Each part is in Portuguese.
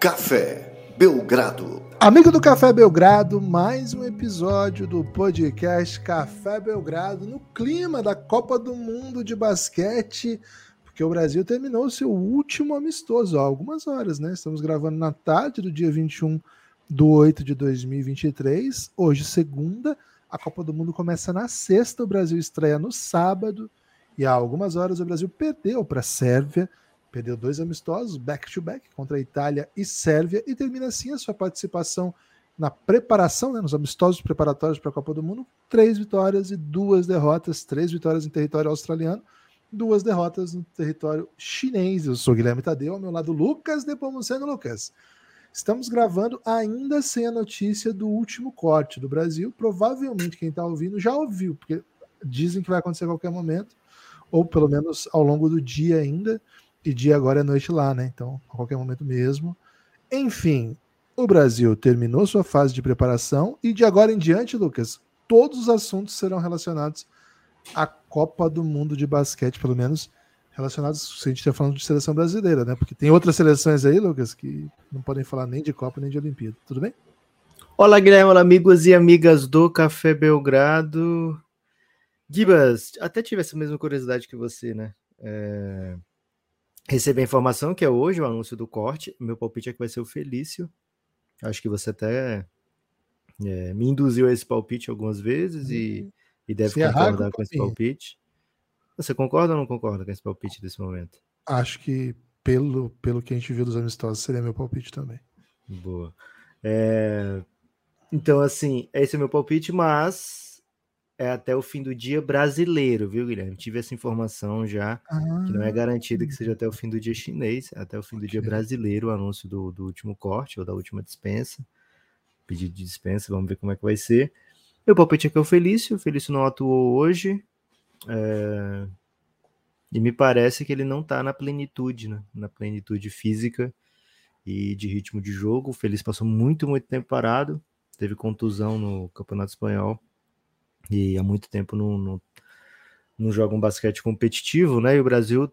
Café Belgrado. Amigo do Café Belgrado, mais um episódio do podcast Café Belgrado no clima da Copa do Mundo de basquete, porque o Brasil terminou seu último amistoso há algumas horas, né? Estamos gravando na tarde do dia 21 do 8 de 2023, hoje segunda, a Copa do Mundo começa na sexta, o Brasil estreia no sábado e há algumas horas o Brasil perdeu para a Sérvia Perdeu dois amistosos, back-to-back, -back, contra a Itália e Sérvia, e termina assim a sua participação na preparação, né, nos amistosos preparatórios para a Copa do Mundo, três vitórias e duas derrotas, três vitórias em território australiano, duas derrotas no território chinês. Eu sou Guilherme Tadeu, ao meu lado Lucas Depomuceno Lucas. Estamos gravando ainda sem a notícia do último corte do Brasil. Provavelmente quem está ouvindo já ouviu, porque dizem que vai acontecer a qualquer momento, ou pelo menos ao longo do dia ainda e dia agora é noite lá, né? Então, a qualquer momento mesmo. Enfim, o Brasil terminou sua fase de preparação e de agora em diante, Lucas, todos os assuntos serão relacionados à Copa do Mundo de basquete, pelo menos relacionados, se a gente está falando de seleção brasileira, né? Porque tem outras seleções aí, Lucas, que não podem falar nem de Copa nem de Olimpíada. Tudo bem? Olá, Guilherme, olá, amigos e amigas do Café Belgrado. Gibas, até tive essa mesma curiosidade que você, né? É recebi a informação que é hoje o anúncio do corte. Meu palpite é que vai ser o Felício. Acho que você até é, me induziu a esse palpite algumas vezes e, uhum. e deve Se concordar com esse palpite. Você concorda ou não concorda com esse palpite desse momento? Acho que pelo, pelo que a gente viu dos amistosos, seria meu palpite também. Boa. É... Então, assim, esse é meu palpite, mas é até o fim do dia brasileiro, viu, Guilherme? Tive essa informação já, ah, que não é garantido que seja até o fim do dia chinês, é até o fim do dia brasileiro, o anúncio do, do último corte ou da última dispensa. Pedido de dispensa, vamos ver como é que vai ser. Meu palpite é que é o Felício, o Felício não atuou hoje. É... E me parece que ele não está na plenitude, né? Na plenitude física e de ritmo de jogo. O Felício passou muito, muito tempo parado. Teve contusão no Campeonato Espanhol e há muito tempo não, não, não joga um basquete competitivo, né? E o Brasil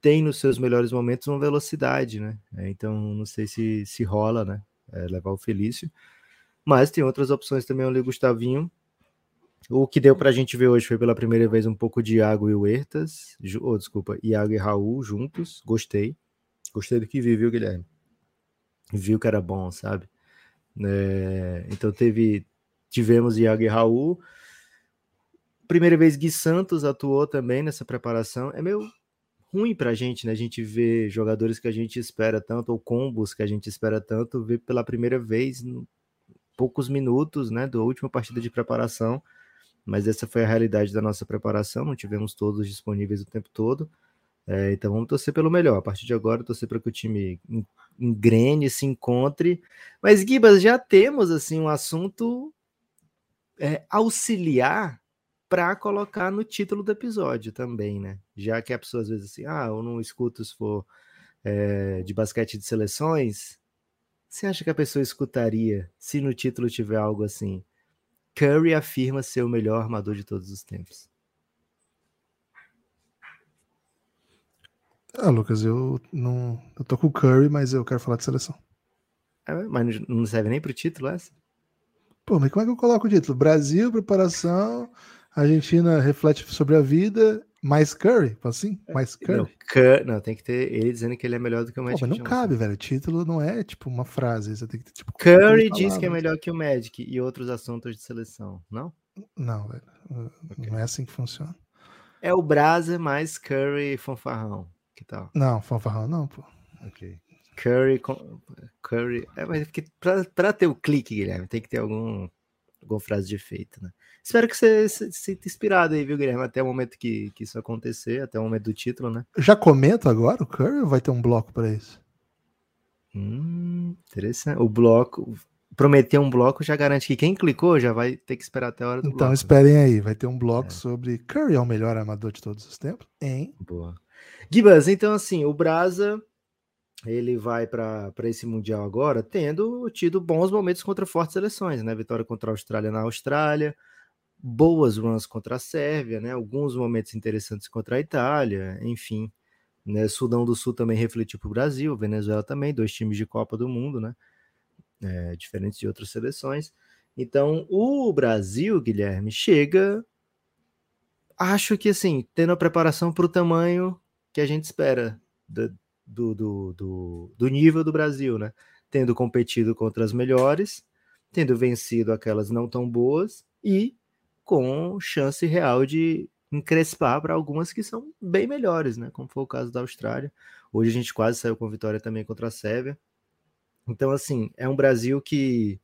tem nos seus melhores momentos uma velocidade, né? É, então não sei se, se rola, né? É, levar o Felício. Mas tem outras opções também ali, o Gustavinho. O que deu para a gente ver hoje foi pela primeira vez um pouco de Iago e Huertas. Oh, desculpa, Iago e Raul juntos. Gostei. Gostei do que vi, viu, Guilherme? Viu que era bom, sabe? É, então teve. Tivemos Iago e Raul. Primeira vez Gui Santos atuou também nessa preparação. É meio ruim para a gente, né? A gente vê jogadores que a gente espera tanto, ou combos que a gente espera tanto, ver pela primeira vez em poucos minutos, né? Da última partida de preparação. Mas essa foi a realidade da nossa preparação, não tivemos todos disponíveis o tempo todo. É, então vamos torcer pelo melhor. A partir de agora, torcer para que o time engrene, se encontre. Mas, Gibas, já temos assim um assunto é, auxiliar para colocar no título do episódio também, né? Já que a pessoa às vezes assim, ah, eu não escuto se for é, de basquete de seleções. Você acha que a pessoa escutaria se no título tiver algo assim? Curry afirma ser o melhor armador de todos os tempos. Ah, Lucas, eu não. Eu tô com o Curry, mas eu quero falar de seleção. É, mas não serve nem pro título essa? Pô, mas como é que eu coloco o título? Brasil, preparação, Argentina reflete sobre a vida, mais Curry, assim? Mais Curry? Não, Curry, não, tem que ter ele dizendo que ele é melhor do que o Magic. Pô, mas não Johnson. cabe, velho. O título não é tipo uma frase. Você tem que ter, tipo, Curry diz que é melhor que o Magic e outros assuntos de seleção, não? Não, velho. Okay. Não é assim que funciona. É o Brasa mais Curry fanfarrão. Que tal? Não, fanfarrão não, pô. Ok. Curry, Curry. É, mas é pra, pra ter o clique, Guilherme, tem que ter algum, alguma frase de efeito, né? Espero que você se sinta inspirado aí, viu, Guilherme? Até o momento que, que isso acontecer, até o momento do título, né? Já comenta agora o Curry ou vai ter um bloco para isso? Hum, interessante. O bloco. Prometer um bloco já garante que quem clicou já vai ter que esperar até a hora do Então bloco. Né? esperem aí, vai ter um bloco é. sobre Curry é o melhor armador de todos os tempos, hein? Boa. Gibas, então assim, o Brasa ele vai para esse Mundial agora tendo tido bons momentos contra fortes seleções, né? Vitória contra a Austrália na Austrália, boas runs contra a Sérvia, né? Alguns momentos interessantes contra a Itália, enfim. Né? Sudão do Sul também refletiu para o Brasil, Venezuela também, dois times de Copa do Mundo, né? É, diferentes de outras seleções. Então, o Brasil, Guilherme, chega. Acho que assim, tendo a preparação para o tamanho que a gente espera do, do, do, do, nível do Brasil, né? Tendo competido contra as melhores, tendo vencido aquelas não tão boas e com chance real de encrespar para algumas que são bem melhores, né? Como foi o caso da Austrália. Hoje a gente quase saiu com vitória também contra a Sérvia. Então, assim, é um Brasil que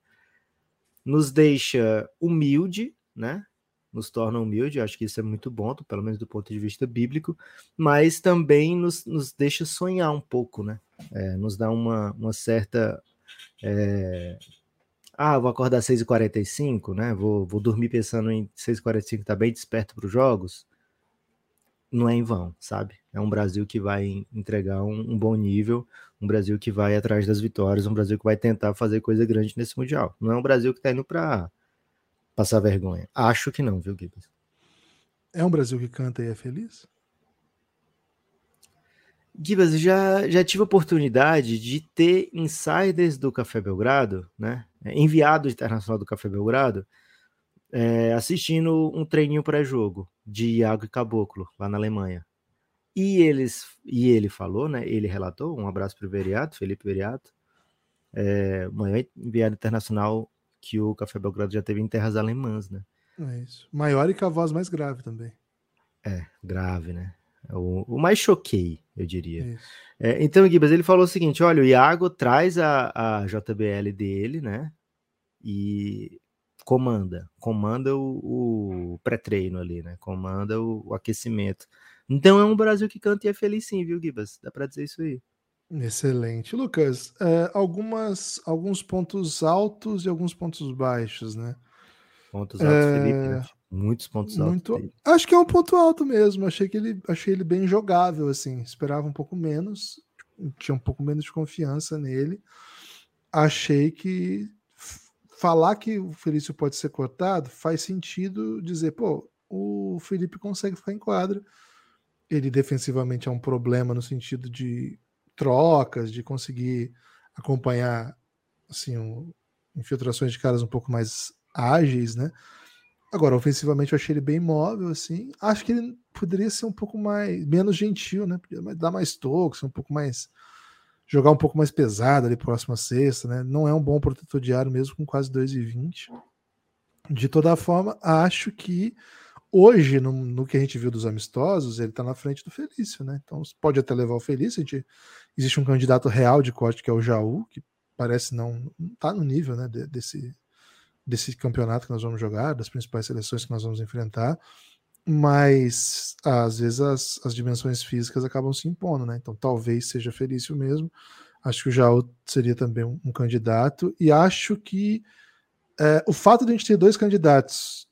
nos deixa humilde, né? Nos torna humilde, acho que isso é muito bom, pelo menos do ponto de vista bíblico, mas também nos, nos deixa sonhar um pouco, né? É, nos dá uma, uma certa. É... Ah, vou acordar às 6h45, né? Vou, vou dormir pensando em 6h45, tá bem desperto para os jogos. Não é em vão, sabe? É um Brasil que vai entregar um, um bom nível, um Brasil que vai atrás das vitórias, um Brasil que vai tentar fazer coisa grande nesse Mundial. Não é um Brasil que está indo para passar vergonha. Acho que não, viu, Gibbs? É um Brasil que canta e é feliz? Gibas, já, já tive a oportunidade de ter insiders do Café Belgrado, né? Enviados internacional do Café Belgrado, é, assistindo um treininho pré-jogo de Iago e Caboclo, lá na Alemanha. E, eles, e ele falou, né? Ele relatou, um abraço para o Veriato, Felipe Veriato, é, maior enviado internacional que o Café Belgrado já teve em terras alemãs, né? É isso. Maior e com a voz mais grave também. É, grave, né? O, o mais choquei, eu diria. É, então, Gibas, ele falou o seguinte: olha, o Iago traz a, a JBL dele, né? E comanda, comanda o, o pré-treino ali, né? Comanda o, o aquecimento. Então é um Brasil que canta e é feliz sim, viu, Gibas? Dá para dizer isso aí. Excelente. Lucas, é, algumas, alguns pontos altos e alguns pontos baixos, né? Pontos altos, é... Felipe, né? Muitos pontos Muito... altos. Acho que é um ponto alto mesmo. Achei que ele, achei ele bem jogável, assim. Esperava um pouco menos, tinha um pouco menos de confiança nele. Achei que falar que o Felício pode ser cortado faz sentido dizer, pô, o Felipe consegue ficar em quadra ele defensivamente é um problema no sentido de trocas, de conseguir acompanhar assim, um, infiltrações de caras um pouco mais ágeis, né? Agora, ofensivamente eu achei ele bem móvel, assim. Acho que ele poderia ser um pouco mais menos gentil, né? Podia dar mais toques, um pouco mais jogar um pouco mais pesado ali próxima sexta, né? Não é um bom protetor diário mesmo com quase 2,20. De toda forma, acho que Hoje, no, no, que a gente viu dos amistosos, ele está na frente do Felício, né? Então pode até levar o Felício. Gente, existe um candidato real de corte que é o Jaú, que parece não está no nível né, de, desse, desse campeonato que nós vamos jogar, das principais seleções que nós vamos enfrentar. Mas às vezes as, as dimensões físicas acabam se impondo, né? Então talvez seja Felício mesmo. Acho que o Jaú seria também um, um candidato, e acho que é, o fato de a gente ter dois candidatos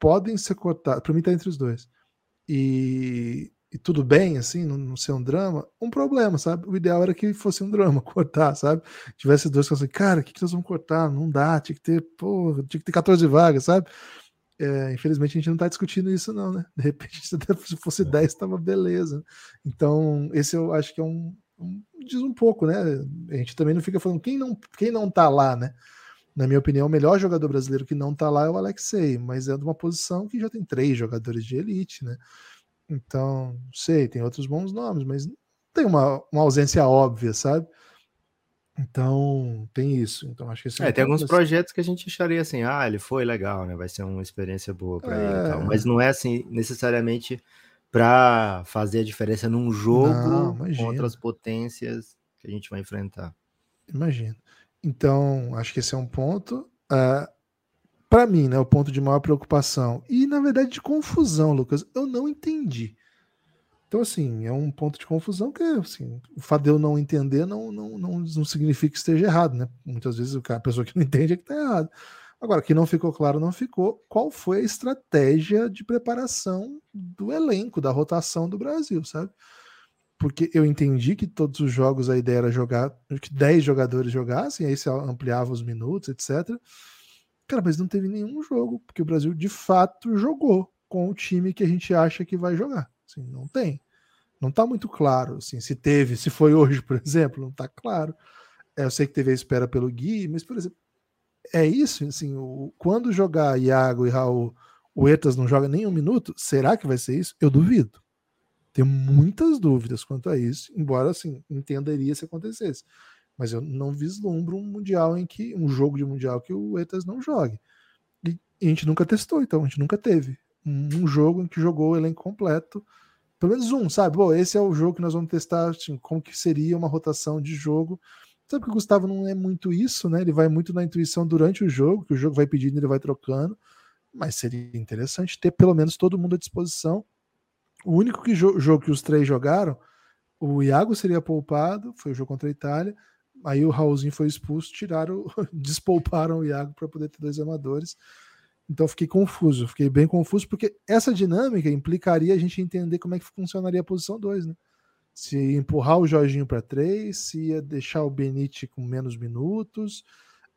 podem ser cortados. Para mim, tá entre os dois. E, e tudo bem, assim, não, não, ser um drama, um problema, sabe? O ideal era que fosse um drama, cortar, sabe? Tivesse dois que assim, cara, o que, que nós vamos cortar? Não dá, tinha que ter, pô, tinha que ter 14 vagas, sabe? É, infelizmente a gente não está discutindo isso, não, né? De repente, se fosse 10, é. estava beleza. Então, esse eu acho que é um, um, diz um pouco, né? A gente também não fica falando quem não, quem não tá lá, né? na minha opinião, o melhor jogador brasileiro que não tá lá é o Alexei, mas é de uma posição que já tem três jogadores de elite, né? Então, sei, tem outros bons nomes, mas tem uma, uma ausência óbvia, sabe? Então, tem isso. Então, acho que esse é, é tem alguns assim. projetos que a gente acharia assim, ah, ele foi legal, né? Vai ser uma experiência boa para é... ele tal. Mas não é assim, necessariamente para fazer a diferença num jogo não, contra as potências que a gente vai enfrentar. Imagina. Então, acho que esse é um ponto. Uh, para mim, né, o ponto de maior preocupação e, na verdade, de confusão, Lucas, eu não entendi. Então, assim, é um ponto de confusão que, assim, o fato de eu não entender não, não, não, não significa que esteja errado, né? Muitas vezes a pessoa que não entende é que está errado. Agora, que não ficou claro, não ficou. Qual foi a estratégia de preparação do elenco, da rotação do Brasil, sabe? porque eu entendi que todos os jogos a ideia era jogar, que 10 jogadores jogassem, aí você ampliava os minutos, etc. Cara, mas não teve nenhum jogo, porque o Brasil de fato jogou com o time que a gente acha que vai jogar. Assim, não tem. Não está muito claro, assim, se teve, se foi hoje, por exemplo, não está claro. É, eu sei que teve a espera pelo Gui, mas, por exemplo, é isso, assim, o, quando jogar Iago e Raul, o Etas não joga nem um minuto, será que vai ser isso? Eu duvido. Tenho muitas dúvidas quanto a isso, embora, assim, entenderia se acontecesse. Mas eu não vislumbro um mundial em que, um jogo de mundial que o Etas não jogue. E, e a gente nunca testou, então, a gente nunca teve um, um jogo em que jogou o elenco completo pelo menos um, sabe? Bom, esse é o jogo que nós vamos testar, assim, como que seria uma rotação de jogo. Sabe que o Gustavo não é muito isso, né? Ele vai muito na intuição durante o jogo, que o jogo vai pedindo, ele vai trocando. Mas seria interessante ter pelo menos todo mundo à disposição. O único que jo jogo que os três jogaram, o Iago seria poupado, foi o jogo contra a Itália. Aí o Raulzinho foi expulso, tiraram, despouparam o Iago para poder ter dois amadores. Então fiquei confuso, fiquei bem confuso, porque essa dinâmica implicaria a gente entender como é que funcionaria a posição 2, né? Se empurrar o Jorginho para 3, se ia deixar o Benite com menos minutos,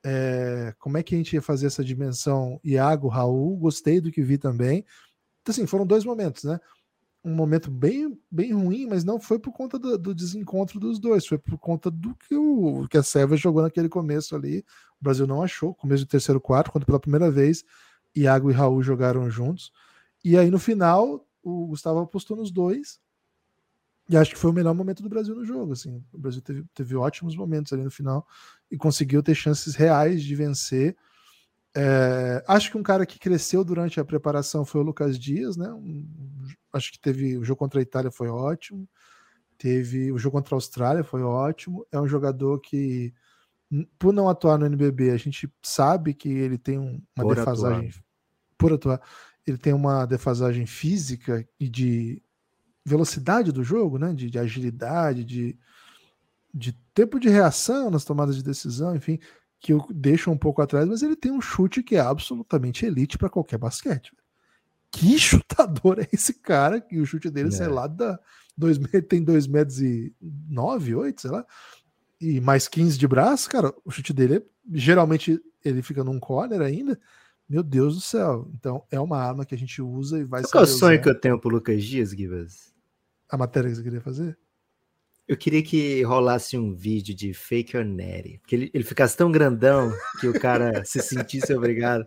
é, como é que a gente ia fazer essa dimensão Iago, Raul, gostei do que vi também. Então, assim, foram dois momentos, né? Um momento bem, bem ruim, mas não foi por conta do, do desencontro dos dois, foi por conta do que, o, que a Sérvia jogou naquele começo ali. O Brasil não achou, começo do terceiro quarto, quando pela primeira vez Iago e Raul jogaram juntos. E aí no final, o Gustavo apostou nos dois. E acho que foi o melhor momento do Brasil no jogo. Assim. O Brasil teve, teve ótimos momentos ali no final e conseguiu ter chances reais de vencer. É, acho que um cara que cresceu durante a preparação foi o Lucas Dias, né? Um, acho que teve o jogo contra a Itália foi ótimo, teve o jogo contra a Austrália foi ótimo. É um jogador que por não atuar no NBB, a gente sabe que ele tem uma por defasagem atuar. por atuar, ele tem uma defasagem física e de velocidade do jogo, né? De, de agilidade, de, de tempo de reação nas tomadas de decisão, enfim, que eu deixo um pouco atrás, mas ele tem um chute que é absolutamente elite para qualquer basquete. Que chutador é esse cara? Que o chute dele, é. sei lá, dá dois, tem 2 metros e 9, 8, sei lá e mais 15 de braço, cara, o chute dele, é, geralmente ele fica num corner ainda. Meu Deus do céu. Então é uma arma que a gente usa e vai ser. Qual é o sonho que eu tenho pro Lucas Dias, Gibas? A matéria que você queria fazer? Eu queria que rolasse um vídeo de Fake or Natty. Que ele, ele ficasse tão grandão que o cara se sentisse obrigado.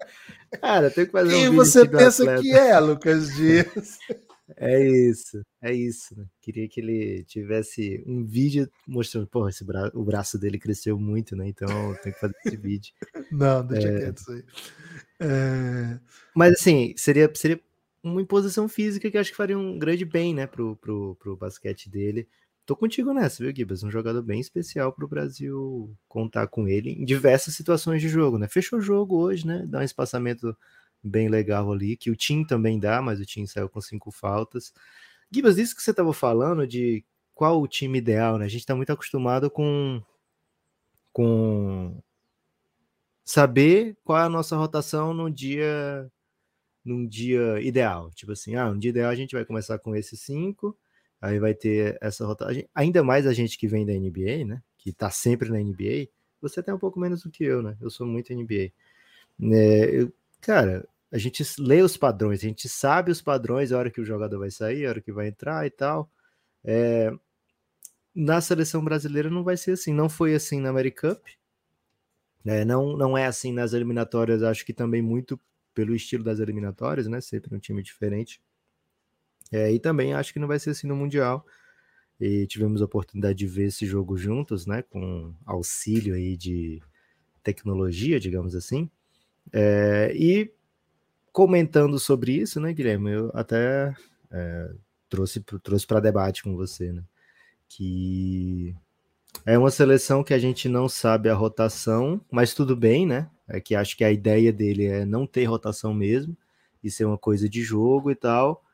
Cara, tem que fazer um Quem vídeo. você pensa que é, Lucas Dias? É isso, é isso. Né? Queria que ele tivesse um vídeo mostrando, porra, esse bra o braço dele cresceu muito, né? Então tem que fazer esse vídeo. Não, deixa é... quieto isso aí. É... Mas assim, seria, seria uma imposição física que acho que faria um grande bem, né, pro, pro, pro basquete dele. Tô contigo nessa, viu, Gibas? Um jogador bem especial pro Brasil contar com ele em diversas situações de jogo, né? Fechou o jogo hoje, né? Dá um espaçamento bem legal ali, que o Tim também dá, mas o Tim saiu com cinco faltas. Gibas, isso que você estava falando de qual o time ideal, né? A gente está muito acostumado com, com saber qual é a nossa rotação no dia num dia ideal. Tipo assim, ah, um dia ideal a gente vai começar com esses cinco, aí vai ter essa rotação. Ainda mais a gente que vem da NBA, né? Que tá sempre na NBA. Você até um pouco menos do que eu, né? Eu sou muito NBA. É, eu, cara, a gente lê os padrões, a gente sabe os padrões, a hora que o jogador vai sair, a hora que vai entrar e tal. É, na seleção brasileira não vai ser assim, não foi assim na American Cup, né? não, não é assim nas eliminatórias, acho que também muito pelo estilo das eliminatórias, né? Sempre um time diferente. É, e também acho que não vai ser assim no Mundial. E tivemos a oportunidade de ver esse jogo juntos, né? Com auxílio aí de tecnologia, digamos assim. É, e comentando sobre isso, né, Guilherme? Eu até é, trouxe trouxe para debate com você, né? Que é uma seleção que a gente não sabe a rotação, mas tudo bem, né? É que acho que a ideia dele é não ter rotação mesmo, e ser uma coisa de jogo e tal.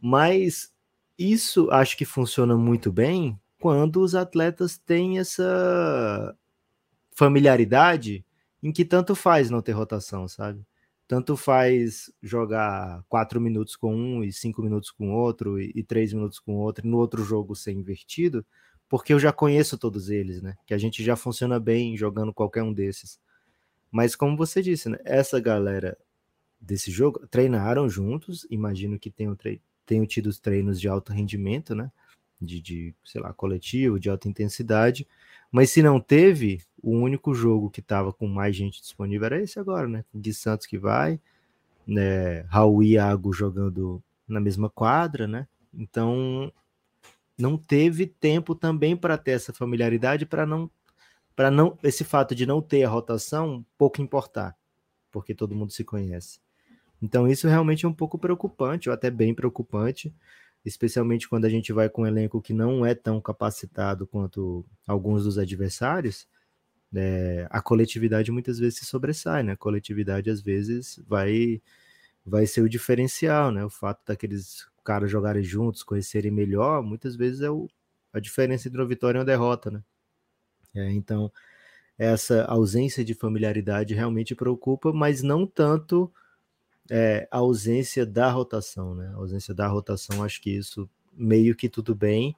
Mas isso acho que funciona muito bem quando os atletas têm essa familiaridade em que tanto faz não ter rotação, sabe? tanto faz jogar quatro minutos com um e cinco minutos com outro e, e três minutos com outro e no outro jogo ser invertido, porque eu já conheço todos eles, né? Que a gente já funciona bem jogando qualquer um desses. Mas como você disse, né? Essa galera desse jogo treinaram juntos, imagino que tenham, tenham tido treinos de alto rendimento, né? de, de, sei lá, coletivo, de alta intensidade. Mas se não teve, o único jogo que estava com mais gente disponível era esse agora, né? De Santos que vai, né? Raul e Iago jogando na mesma quadra, né? Então não teve tempo também para ter essa familiaridade para não para não esse fato de não ter a rotação pouco importar, porque todo mundo se conhece. Então isso realmente é um pouco preocupante, ou até bem preocupante, especialmente quando a gente vai com um elenco que não é tão capacitado quanto alguns dos adversários. É, a coletividade muitas vezes se sobressai, né? A coletividade às vezes vai vai ser o diferencial, né? O fato daqueles caras jogarem juntos, conhecerem melhor, muitas vezes é o, a diferença entre uma vitória e uma derrota, né? É, então, essa ausência de familiaridade realmente preocupa, mas não tanto é, a ausência da rotação, né? A ausência da rotação, acho que isso meio que tudo bem.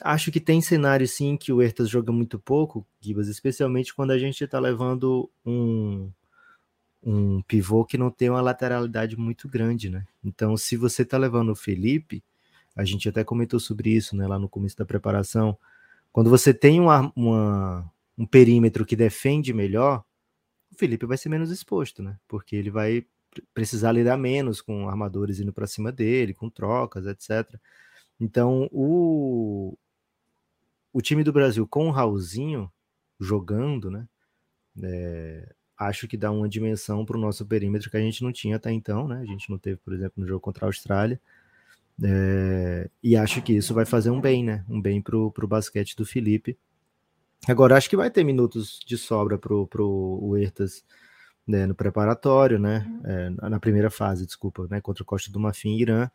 Acho que tem cenário sim que o Ertas joga muito pouco, Gibas, especialmente quando a gente está levando um, um pivô que não tem uma lateralidade muito grande, né? Então, se você tá levando o Felipe, a gente até comentou sobre isso, né, lá no começo da preparação. Quando você tem uma, uma, um perímetro que defende melhor, o Felipe vai ser menos exposto, né? Porque ele vai precisar lidar menos com armadores indo para cima dele, com trocas, etc. Então, o, o time do Brasil com o Raulzinho jogando, né? É, acho que dá uma dimensão para o nosso perímetro que a gente não tinha até então, né? A gente não teve, por exemplo, no jogo contra a Austrália. É, e acho que isso vai fazer um bem, né? Um bem para o basquete do Felipe. Agora, acho que vai ter minutos de sobra para o Ertas né, no preparatório, né? É, na primeira fase, desculpa, né? Contra o Costa do Marfim e Irã.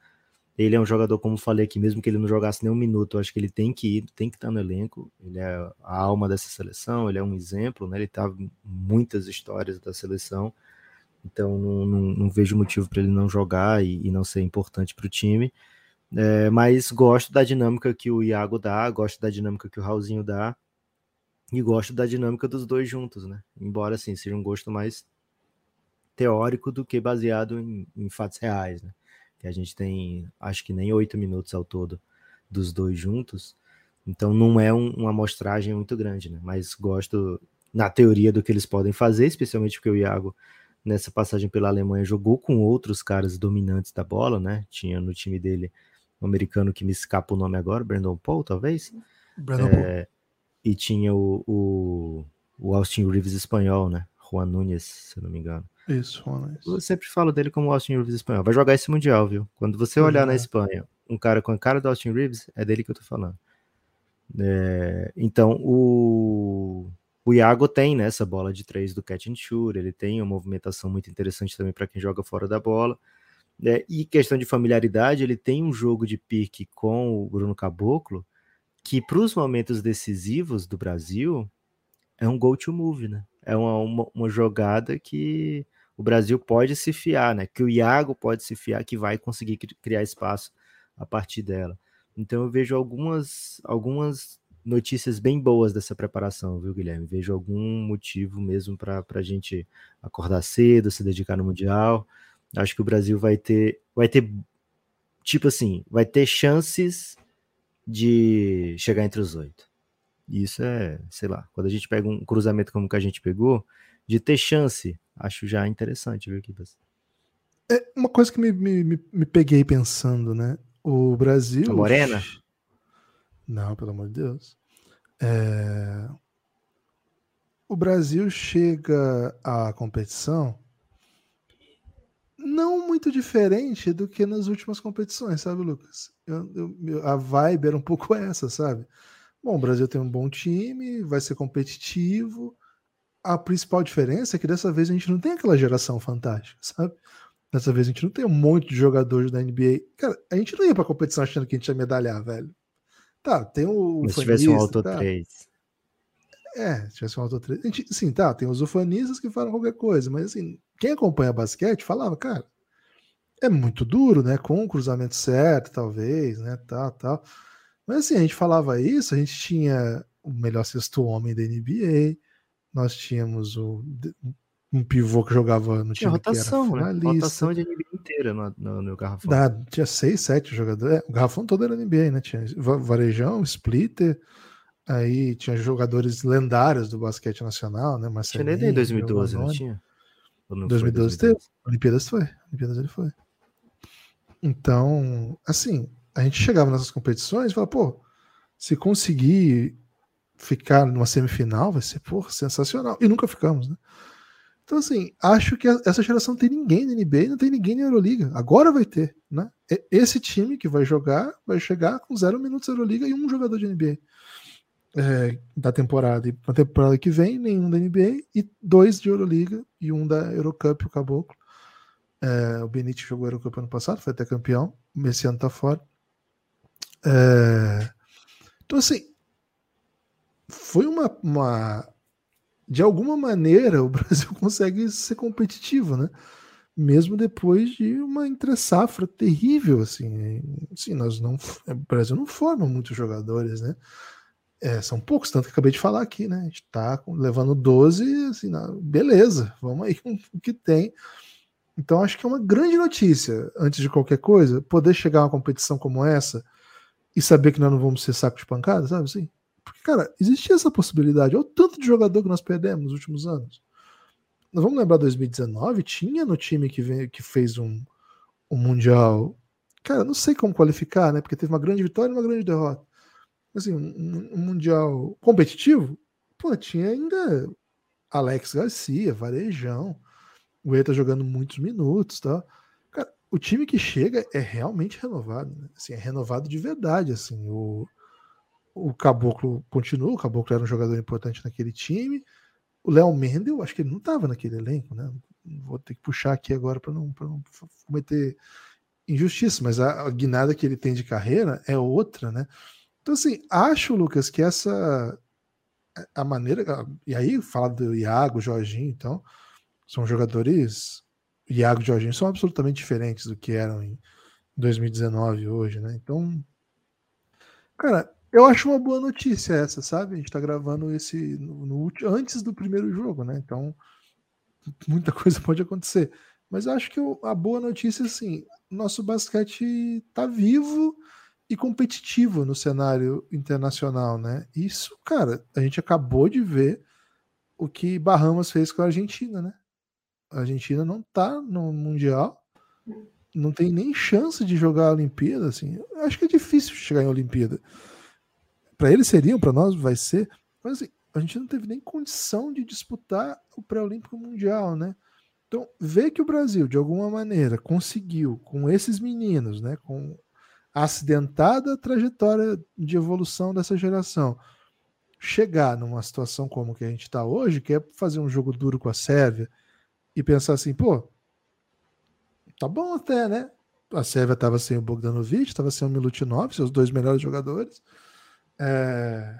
Ele é um jogador, como falei aqui, mesmo que ele não jogasse nem um minuto, eu acho que ele tem que ir, tem que estar no elenco. Ele é a alma dessa seleção, ele é um exemplo, né? Ele tá em muitas histórias da seleção, então não, não, não vejo motivo para ele não jogar e, e, não ser importante para o time. É, mas gosto da dinâmica que o Iago dá, gosto da dinâmica que o Raulzinho dá e gosto da dinâmica dos dois juntos, né? Embora assim seja um gosto mais teórico do que baseado em, em fatos reais, né? que a gente tem, acho que nem oito minutos ao todo dos dois juntos. Então não é um, uma amostragem muito grande, né? Mas gosto na teoria do que eles podem fazer, especialmente porque o Iago nessa passagem pela Alemanha jogou com outros caras dominantes da bola, né? Tinha no time dele um americano que me escapa o nome agora, Brandon Paul, talvez. Brandon é, Paul. E tinha o, o, o Austin Reeves espanhol, né? Juan Nunes, se não me engano. Isso, Juan Eu sempre falo dele como Austin Reeves espanhol. Vai jogar esse Mundial, viu? Quando você olhar uhum. na Espanha, um cara com a cara do Austin Reeves, é dele que eu tô falando. É, então, o, o Iago tem né, essa bola de três do catch and shoot, ele tem uma movimentação muito interessante também para quem joga fora da bola. É, e questão de familiaridade, ele tem um jogo de pique com o Bruno Caboclo, que para os momentos decisivos do Brasil é um go to move, né? É uma, uma, uma jogada que o Brasil pode se fiar, né? Que o Iago pode se fiar, que vai conseguir criar espaço a partir dela. Então eu vejo algumas, algumas notícias bem boas dessa preparação, viu, Guilherme? Vejo algum motivo mesmo para a gente acordar cedo, se dedicar no Mundial. Acho que o Brasil vai ter, vai ter, tipo assim, vai ter chances de chegar entre os oito. Isso é, sei lá, quando a gente pega um cruzamento como que a gente pegou, de ter chance acho já interessante, viu, Kibas? É uma coisa que me, me, me, peguei pensando, né? O Brasil. A Morena? Não, pelo amor de Deus. É... O Brasil chega à competição não muito diferente do que nas últimas competições, sabe, Lucas? Eu, eu, a vibe era um pouco essa, sabe? Bom, o Brasil tem um bom time, vai ser competitivo, a principal diferença é que dessa vez a gente não tem aquela geração fantástica, sabe? Dessa vez a gente não tem um monte de jogadores da NBA. Cara, a gente não ia pra competição achando que a gente ia medalhar, velho. Tá, tem o. Mas se tivesse um Auto tá. 3. É, se tivesse um Auto 3. A gente, sim, tá, tem os ufanistas que falam qualquer coisa, mas assim, quem acompanha basquete falava, cara, é muito duro, né? Com o cruzamento certo, talvez, né? Tal, tal. Mas assim, a gente falava isso, a gente tinha o melhor sexto homem da NBA, nós tínhamos o, um pivô que jogava no time rotação, que era né? Rotação de NBA inteira no, no, no garrafão. Tinha seis, sete jogadores. É, o garrafão todo era NBA, né? Tinha Varejão, Splitter, aí tinha jogadores lendários do basquete nacional, né? Marcelinho, tinha nem em 2012, não tinha? Não 2012 teve. Olimpíadas foi. Olimpíadas ele foi. Então, assim, a gente chegava nessas competições e falava, pô, se conseguir ficar numa semifinal, vai ser, pô, sensacional. E nunca ficamos, né? Então, assim, acho que essa geração não tem ninguém na NBA não tem ninguém na Euroliga. Agora vai ter, né? Esse time que vai jogar vai chegar com zero minutos na Euroliga e um jogador de NBA é, da temporada. E na temporada que vem, nenhum da NBA e dois de Euroliga e um da Eurocup, o Caboclo. É, o Benite jogou Eurocup ano passado, foi até campeão. Esse ano tá fora. É, então, assim, foi uma, uma de alguma maneira o Brasil consegue ser competitivo, né? Mesmo depois de uma entre-safra terrível, assim, assim, nós não, o Brasil não forma muitos jogadores, né? É, são poucos, tanto que acabei de falar aqui, né? A gente tá levando 12, assim, na, beleza, vamos aí com o que tem. Então acho que é uma grande notícia, antes de qualquer coisa, poder chegar a uma competição como essa e saber que nós não vamos ser saco de pancada, sabe assim? Porque, cara, existia essa possibilidade. Olha o tanto de jogador que nós perdemos nos últimos anos. Nós vamos lembrar 2019, tinha no time que, veio, que fez um, um Mundial. Cara, não sei como qualificar, né? Porque teve uma grande vitória e uma grande derrota. Assim, um, um Mundial competitivo, pô, tinha ainda Alex Garcia, Varejão, o Eta jogando muitos minutos, tá? O time que chega é realmente renovado, né? assim, é renovado de verdade, assim, o, o Caboclo continua, o Caboclo era um jogador importante naquele time. O Léo Mendel, acho que ele não estava naquele elenco, né? Vou ter que puxar aqui agora para não, não cometer injustiça, mas a, a guinada que ele tem de carreira é outra, né? Então, assim, acho, Lucas, que essa a maneira. E aí, fala do Iago, Jorginho, então, são jogadores. Iago e Jorginho são absolutamente diferentes do que eram em 2019 hoje, né? Então, cara, eu acho uma boa notícia essa, sabe? A gente tá gravando esse no, no, antes do primeiro jogo, né? Então, muita coisa pode acontecer. Mas eu acho que eu, a boa notícia, assim, nosso basquete tá vivo e competitivo no cenário internacional, né? Isso, cara, a gente acabou de ver o que Bahamas fez com a Argentina, né? A Argentina não tá no Mundial, não tem nem chance de jogar a Olimpíada, assim. Eu acho que é difícil chegar em Olimpíada para eles seriam, para nós vai ser, mas assim, a gente não teve nem condição de disputar o pré-olímpico mundial, né? Então, ver que o Brasil, de alguma maneira, conseguiu, com esses meninos, né, com a acidentada trajetória de evolução dessa geração, chegar numa situação como que a gente está hoje, que é fazer um jogo duro com a Sérvia e pensar assim, pô, tá bom até, né? A Sérvia estava sem o Bogdanovic, estava sem o Milutinov, seus dois melhores jogadores é,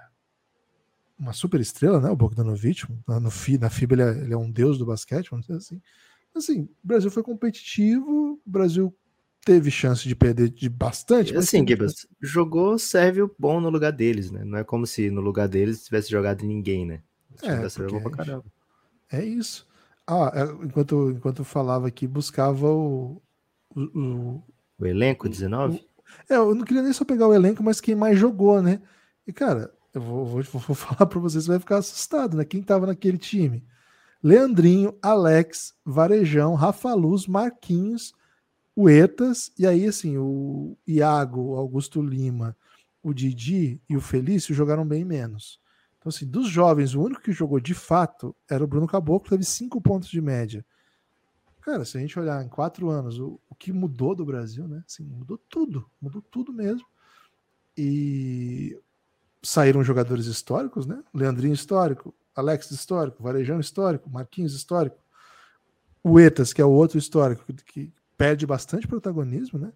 uma super estrela, né? O Bogdanovich. No, na FIBA ele é, ele é, um deus do basquete, vamos dizer assim. Assim, o Brasil foi competitivo, o Brasil teve chance de perder de bastante. Assim, Gibas, jogou serve bom no lugar deles, né? Não é como se no lugar deles tivesse jogado ninguém, né? É, é isso. Ah, é, enquanto, enquanto eu falava aqui, buscava o. O, o, o elenco 19? O, é, eu não queria nem só pegar o elenco, mas quem mais jogou, né? E, cara, eu vou, vou, vou falar para vocês, você vai ficar assustado, né? Quem tava naquele time? Leandrinho, Alex, Varejão, Rafa Luz, Marquinhos, o Etas, e aí, assim, o Iago, o Augusto Lima, o Didi e o Felício jogaram bem menos. Então, assim, dos jovens, o único que jogou de fato era o Bruno Caboclo, teve cinco pontos de média. Cara, se a gente olhar em quatro anos, o, o que mudou do Brasil, né? Assim, mudou tudo, mudou tudo mesmo. E saíram jogadores históricos, né? Leandrinho histórico, Alex histórico, Varejão histórico, Marquinhos histórico, o Etas, que é o outro histórico, que perde bastante protagonismo, né?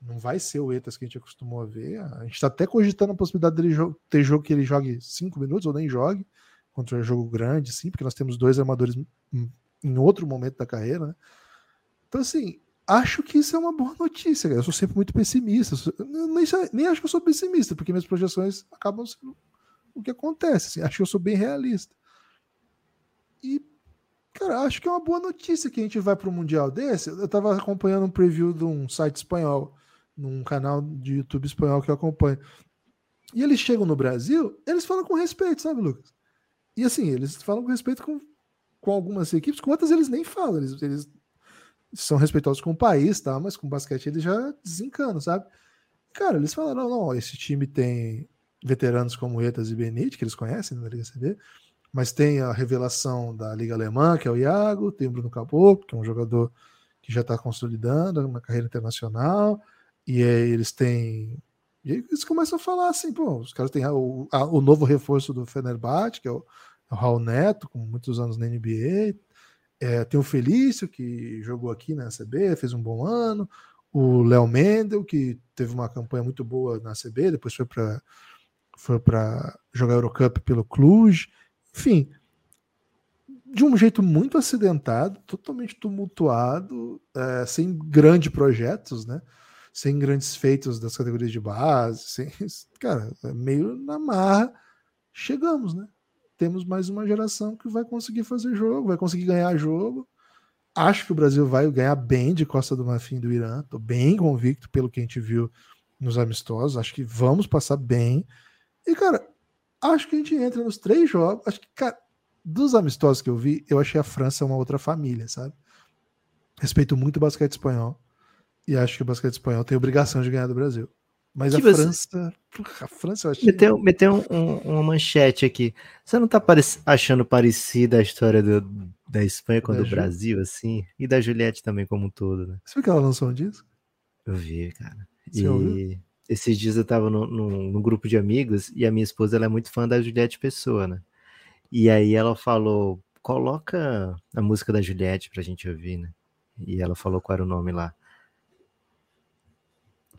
Não vai ser o Etas que a gente acostumou a ver. A gente está até cogitando a possibilidade dele ter jogo que ele jogue cinco minutos ou nem jogue contra um jogo grande, sim, porque nós temos dois armadores em outro momento da carreira, né? Então, assim, acho que isso é uma boa notícia. Eu sou sempre muito pessimista. Nem, nem acho que eu sou pessimista, porque minhas projeções acabam sendo o que acontece. Assim, acho que eu sou bem realista. E, Cara, acho que é uma boa notícia que a gente vai para um Mundial desse. Eu estava acompanhando um preview de um site espanhol, num canal de YouTube espanhol que eu acompanho. E eles chegam no Brasil, eles falam com respeito, sabe, Lucas? E assim, eles falam com respeito com, com algumas equipes, com outras eles nem falam. Eles, eles são respeitosos com o país, tá? Mas com basquete eles já desencanam, sabe? Cara, eles falaram: não, não, esse time tem veteranos como Etas e Benite, que eles conhecem na Liga CB, mas tem a revelação da Liga Alemã, que é o Iago, tem o Bruno Caboclo, que é um jogador que já está consolidando uma carreira internacional, e aí eles têm. E aí eles começam a falar assim, pô, os caras têm o, a, o novo reforço do Fenerbahçe, que é o, é o Raul Neto, com muitos anos na NBA, é, tem o Felício, que jogou aqui na CB, fez um bom ano, o Léo Mendel, que teve uma campanha muito boa na CB, depois foi para foi para jogar Eurocup pelo Cluj. Enfim, de um jeito muito acidentado, totalmente tumultuado, é, sem grandes projetos, né? Sem grandes feitos das categorias de base, sem, cara, é meio na marra. Chegamos, né? Temos mais uma geração que vai conseguir fazer jogo, vai conseguir ganhar jogo. Acho que o Brasil vai ganhar bem de Costa do Marfim do Irã. Tô bem convicto pelo que a gente viu nos amistosos. Acho que vamos passar bem. E, cara, acho que a gente entra nos três jogos. Acho que, cara, dos amistosos que eu vi, eu achei a França uma outra família, sabe? Respeito muito o basquete espanhol. E acho que o basquete espanhol tem obrigação de ganhar do Brasil. Mas que a você... França. A França eu achei. Meteu, meteu um, um, uma manchete aqui. Você não tá achando parecida a história do, da Espanha com a do Ju... Brasil, assim? E da Juliette também, como um todo, né? Você viu que ela lançou um disco? Eu vi, cara. Você e... Ouviu? esses dias eu tava num, num, grupo de amigos e a minha esposa ela é muito fã da Juliette Pessoa, né? E aí ela falou: coloca a música da Juliette pra gente ouvir, né? E ela falou qual era o nome lá.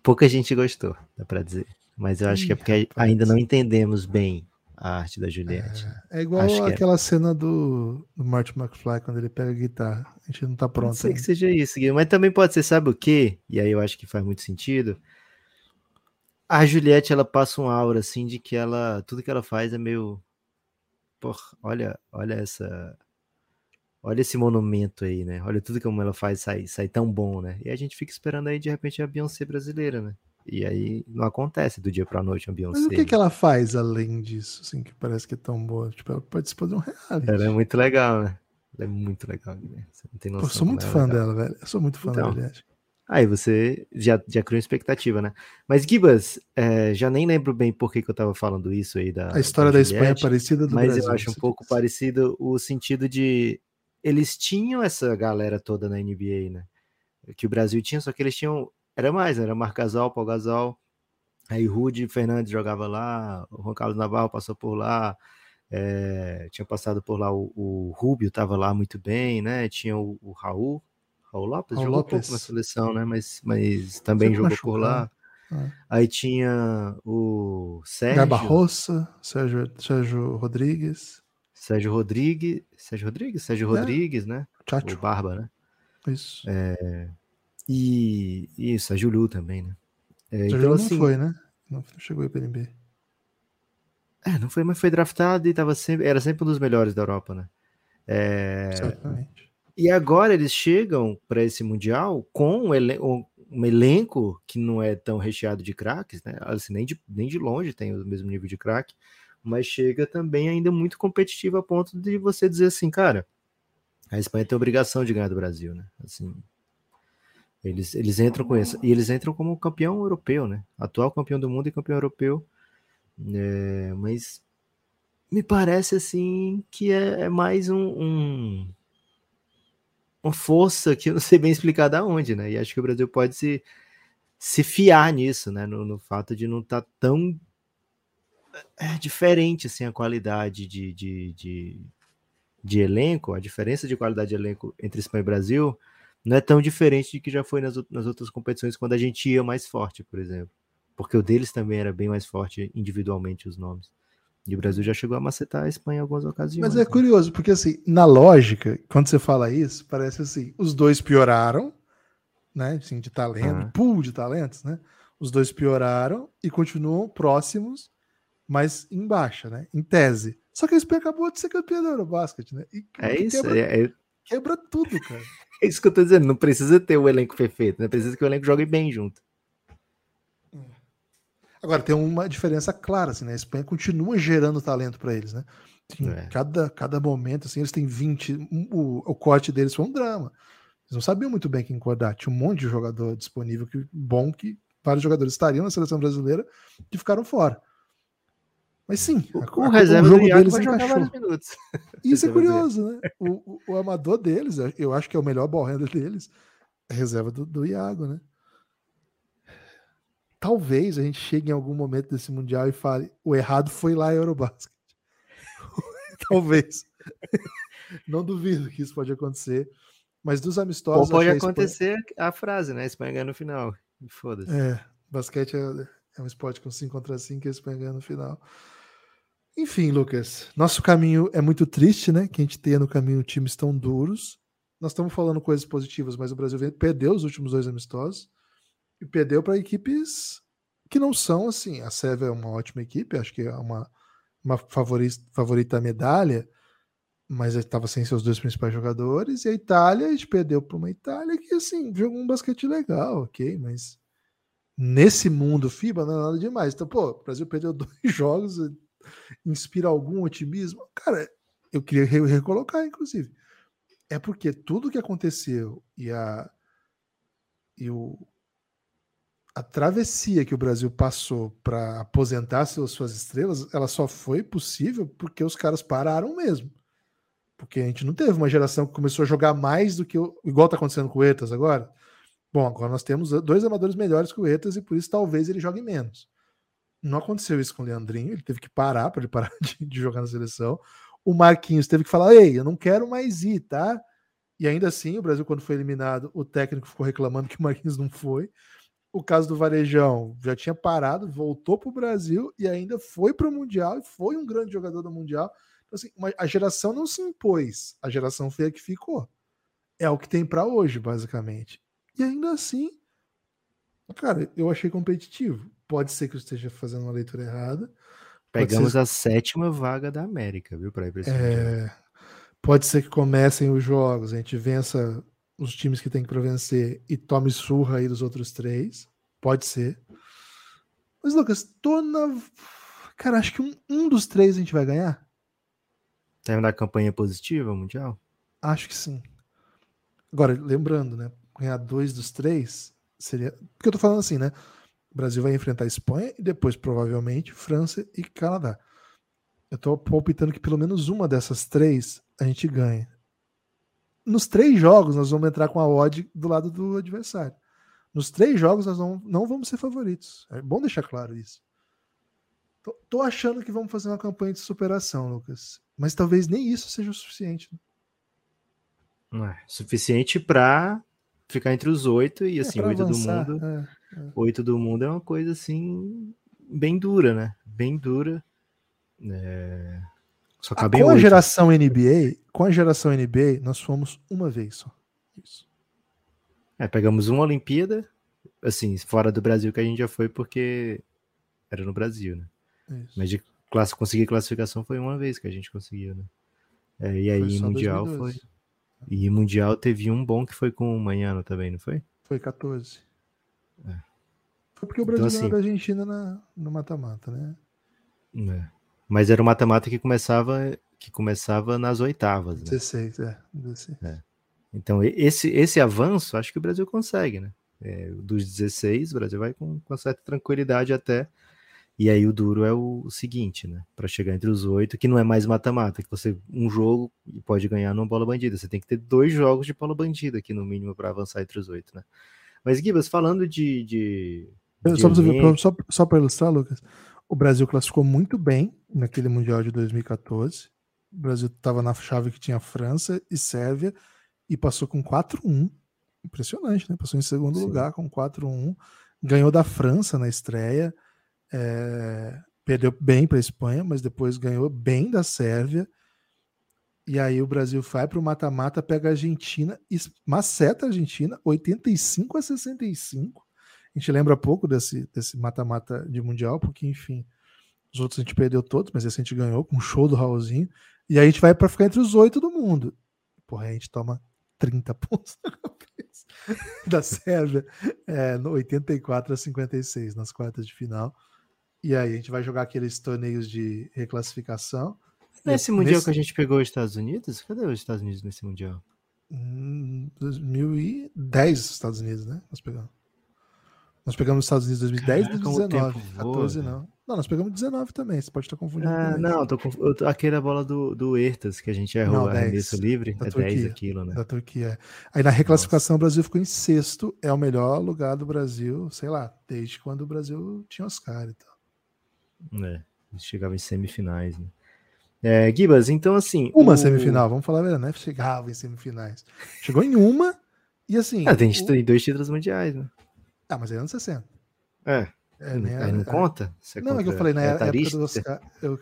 Pouca gente gostou, dá pra dizer. Mas eu acho Ih, que é porque rapaz. ainda não entendemos bem a arte da Juliette. É, é igual é. aquela é. cena do, do Martin McFly quando ele pega a guitarra. A gente não tá pronto. Sei ainda. que seja isso, Guilherme. Mas também pode ser, sabe o quê? E aí eu acho que faz muito sentido a Juliette, ela passa um aura, assim, de que ela. Tudo que ela faz é meio. Porra, olha, olha essa. Olha esse monumento aí, né? Olha tudo como ela faz sair, sair tão bom, né? E a gente fica esperando aí, de repente, a Beyoncé brasileira, né? E aí não acontece do dia pra noite a Beyoncé. Mas o que, que ela faz além disso, assim, que parece que é tão boa? Tipo, ela participou de um reality. Ela é muito legal, né? Ela é muito legal, né? Você não tem noção. Pô, eu sou muito é fã legal. dela, velho. Eu sou muito fã então, Juliette. Aí você já, já criou expectativa, né? Mas, Gibas, é, já nem lembro bem por que, que eu estava falando isso aí da. A história da, da Espanha é parecida do Mas Brasil, eu acho um pouco diz. parecido o sentido de. Eles tinham essa galera toda na NBA, né? Que o Brasil tinha, só que eles tinham. Era mais, né? Era Marc Gasol, Paul Gasol. Aí Rudy Fernandes jogava lá, o Juan Carlos Navarro passou por lá. É, tinha passado por lá o, o Rubio, estava lá muito bem, né? Tinha o, o Raul, Raul Lopes Raul jogou Lopes. pouco na seleção, né? Mas, mas também jogou machucado. por lá. É. Aí tinha o Sérgio. Barroça, Sérgio, Sérgio Rodrigues. Sérgio Rodrigues. Sérgio Rodrigues? Sérgio é. Rodrigues, né? Chacho. O Barba, né? Isso. É, e isso, a Julu também, né? É, então, assim, não foi, né? Não chegou aí para NBA. É, não foi, mas foi draftado e tava sempre, era sempre um dos melhores da Europa, né? É, Certamente. E agora eles chegam para esse Mundial com um, elen um, elenco que não é tão recheado de craques, né? Assim, nem, de, nem de longe tem o mesmo nível de craque, mas chega também ainda muito competitivo a ponto de você dizer assim, cara, a Espanha tem obrigação de ganhar do Brasil, né? Assim, eles, eles entram com isso. E eles entram como campeão europeu, né? Atual campeão do mundo e campeão europeu. É, mas me parece assim que é, é mais um, um, uma força que eu não sei bem explicar da onde, né? E acho que o Brasil pode se, se fiar nisso, né? No, no fato de não estar tá tão é, diferente assim a qualidade de, de, de, de, elenco, a diferença de qualidade de elenco entre Espanha e Brasil não é tão diferente de que já foi nas, nas outras competições quando a gente ia mais forte, por exemplo. Porque o deles também era bem mais forte individualmente os nomes. E o Brasil já chegou a macetar a Espanha em algumas ocasiões. Mas é né? curioso, porque assim, na lógica, quando você fala isso, parece assim, os dois pioraram, né? Assim, de talento, uhum. pool de talentos, né? Os dois pioraram e continuam próximos, mas em baixa, né? Em tese. Só que a Espanha acabou de ser campeã da Eurobasket, né? E é isso, quebra... é, é, quebra tudo, cara. É isso que eu tô dizendo, não precisa ter o elenco perfeito, né? Precisa que o elenco jogue bem junto. Agora, tem uma diferença clara, assim, né? A Espanha continua gerando talento para eles, né? É. cada, cada momento, assim, eles têm 20. O, o corte deles foi um drama. Eles não sabiam muito bem quem cortar. Tinha um monte de jogador disponível que bom que vários jogadores estariam na seleção brasileira que ficaram fora. Mas sim, o, a, reserva o jogo deles encaixou. Isso é curioso, né? O, o, o, amador deles, eu acho que é o melhor ball handler deles, é a reserva do, do Iago, né? Talvez a gente chegue em algum momento desse Mundial e fale o errado foi lá em Eurobasket. Talvez. Não duvido que isso pode acontecer. Mas dos amistosos. Ou pode acontecer a, Espanha... a frase, né? A Espanha ganha no final. Foda-se. É, basquete é, é, um esporte com 5 contra 5 e a Espanha ganha no final. Enfim, Lucas, nosso caminho é muito triste, né? Que a gente tenha no caminho times tão duros. Nós estamos falando coisas positivas, mas o Brasil perdeu os últimos dois amistosos e perdeu para equipes que não são assim. A Sérvia é uma ótima equipe, acho que é uma, uma favorita, favorita medalha, mas estava sem seus dois principais jogadores. E a Itália, a gente perdeu para uma Itália que assim jogou um basquete legal, ok, mas nesse mundo FIBA não é nada demais. Então, pô, o Brasil perdeu dois jogos, inspira algum otimismo? Cara, eu queria recolocar, inclusive. É porque tudo que aconteceu e a e o, a travessia que o Brasil passou para aposentar suas, suas estrelas, ela só foi possível porque os caras pararam mesmo. Porque a gente não teve uma geração que começou a jogar mais do que. igual tá acontecendo com o Etas agora. Bom, agora nós temos dois amadores melhores que o Etas e por isso talvez ele jogue menos. Não aconteceu isso com o Leandrinho, ele teve que parar para ele parar de, de, jogar na seleção. O Marquinhos teve que falar: ei, eu não quero mais ir, tá? E ainda assim, o Brasil, quando foi eliminado, o técnico ficou reclamando que o Marquinhos não foi. O caso do Varejão já tinha parado, voltou para o Brasil e ainda foi para o Mundial e foi um grande jogador do Mundial. Então, assim, a geração não se impôs, a geração foi a que ficou. É o que tem para hoje, basicamente. E ainda assim, cara, eu achei competitivo. Pode ser que eu esteja fazendo uma leitura errada. Pegamos ser... a sétima vaga da América, viu, para ir para esse é... Pode ser que comecem os jogos, a gente vença os times que tem que vencer e tome surra aí dos outros três. Pode ser. Mas, Lucas, tô na. Cara, acho que um, um dos três a gente vai ganhar. Terminar a campanha positiva mundial? Acho que sim. Agora, lembrando, né? Ganhar dois dos três seria. Porque eu tô falando assim, né? O Brasil vai enfrentar a Espanha e depois, provavelmente, França e Canadá. Eu tô palpitando que pelo menos uma dessas três a gente ganha nos três jogos nós vamos entrar com a odd do lado do adversário. Nos três jogos nós não, não vamos ser favoritos. É bom deixar claro isso. Tô, tô, achando que vamos fazer uma campanha de superação, Lucas. Mas talvez nem isso seja o suficiente. Né? Não é suficiente para ficar entre os oito e é, assim, oito do mundo. É. Oito do mundo é uma coisa assim bem dura, né? Bem dura. É... Só ah, com a geração NBA, com a geração NBA, nós fomos uma vez só. Isso. É, pegamos uma Olimpíada, assim, fora do Brasil que a gente já foi porque era no Brasil, né? Isso. Mas de classe, conseguir classificação foi uma vez que a gente conseguiu, né? É, e aí Mundial 2012. foi. E Mundial teve um bom que foi com o Manhano também, não foi? Foi 14. É. Foi porque o Brasil então, assim, da Argentina na, no mata-mata, né? É. Mas era o mata-mata que começava que começava nas oitavas. Né? 16, é, 16. é. Então, esse, esse avanço, acho que o Brasil consegue, né? É, dos 16, o Brasil vai com, com certa tranquilidade até. E aí o duro é o, o seguinte, né? Para chegar entre os oito, que não é mais mata-mata, que você um jogo pode ganhar numa bola bandida. Você tem que ter dois jogos de bola bandida aqui no mínimo para avançar entre os oito, né? Mas Gibas, falando de, de, de só, só, só para ilustrar, Lucas, o Brasil classificou muito bem naquele Mundial de 2014. O Brasil estava na chave que tinha França e Sérvia e passou com 4-1. Impressionante, né? Passou em segundo Sim. lugar com 4-1. Ganhou da França na estreia. É... Perdeu bem para a Espanha, mas depois ganhou bem da Sérvia. E aí o Brasil vai para o mata-mata, pega a Argentina, maceta a Argentina, 85 a 65. A gente lembra pouco desse mata-mata de Mundial, porque, enfim, os outros a gente perdeu todos, mas esse a gente ganhou com um show do Raulzinho. E aí a gente vai para ficar entre os oito do mundo. Porra, a gente toma 30 pontos da Sérvia é, no 84 a 56 nas quartas de final. E aí a gente vai jogar aqueles torneios de reclassificação. Nesse Mundial nesse... que a gente pegou os Estados Unidos? Cadê os Estados Unidos nesse Mundial? Hum, 2010 Estados Unidos, né? Nós pegamos. Nós pegamos os Estados Unidos em 2010 e 2019. 14 não. Não, nós pegamos 19 também. Você pode estar confundindo. Ah, não, tô conf... aquela bola do, do Ertas que a gente errou não, arremesso livre. Da é Turquia, 10 aquilo, né? Da Turquia. Aí na reclassificação Nossa. o Brasil ficou em sexto. É o melhor lugar do Brasil, sei lá, desde quando o Brasil tinha Oscar e tal. É, chegava em semifinais, né? É, Gibas, então assim. Uma o... semifinal, vamos falar a verdade, né? Chegava em semifinais. Chegou em uma e assim. Ah, tem o... dois títulos mundiais, né? Ah, mas é anos 60. É. é né, aí não é, conta? Você não, é que eu falei, na né, época do Oscar. Eu...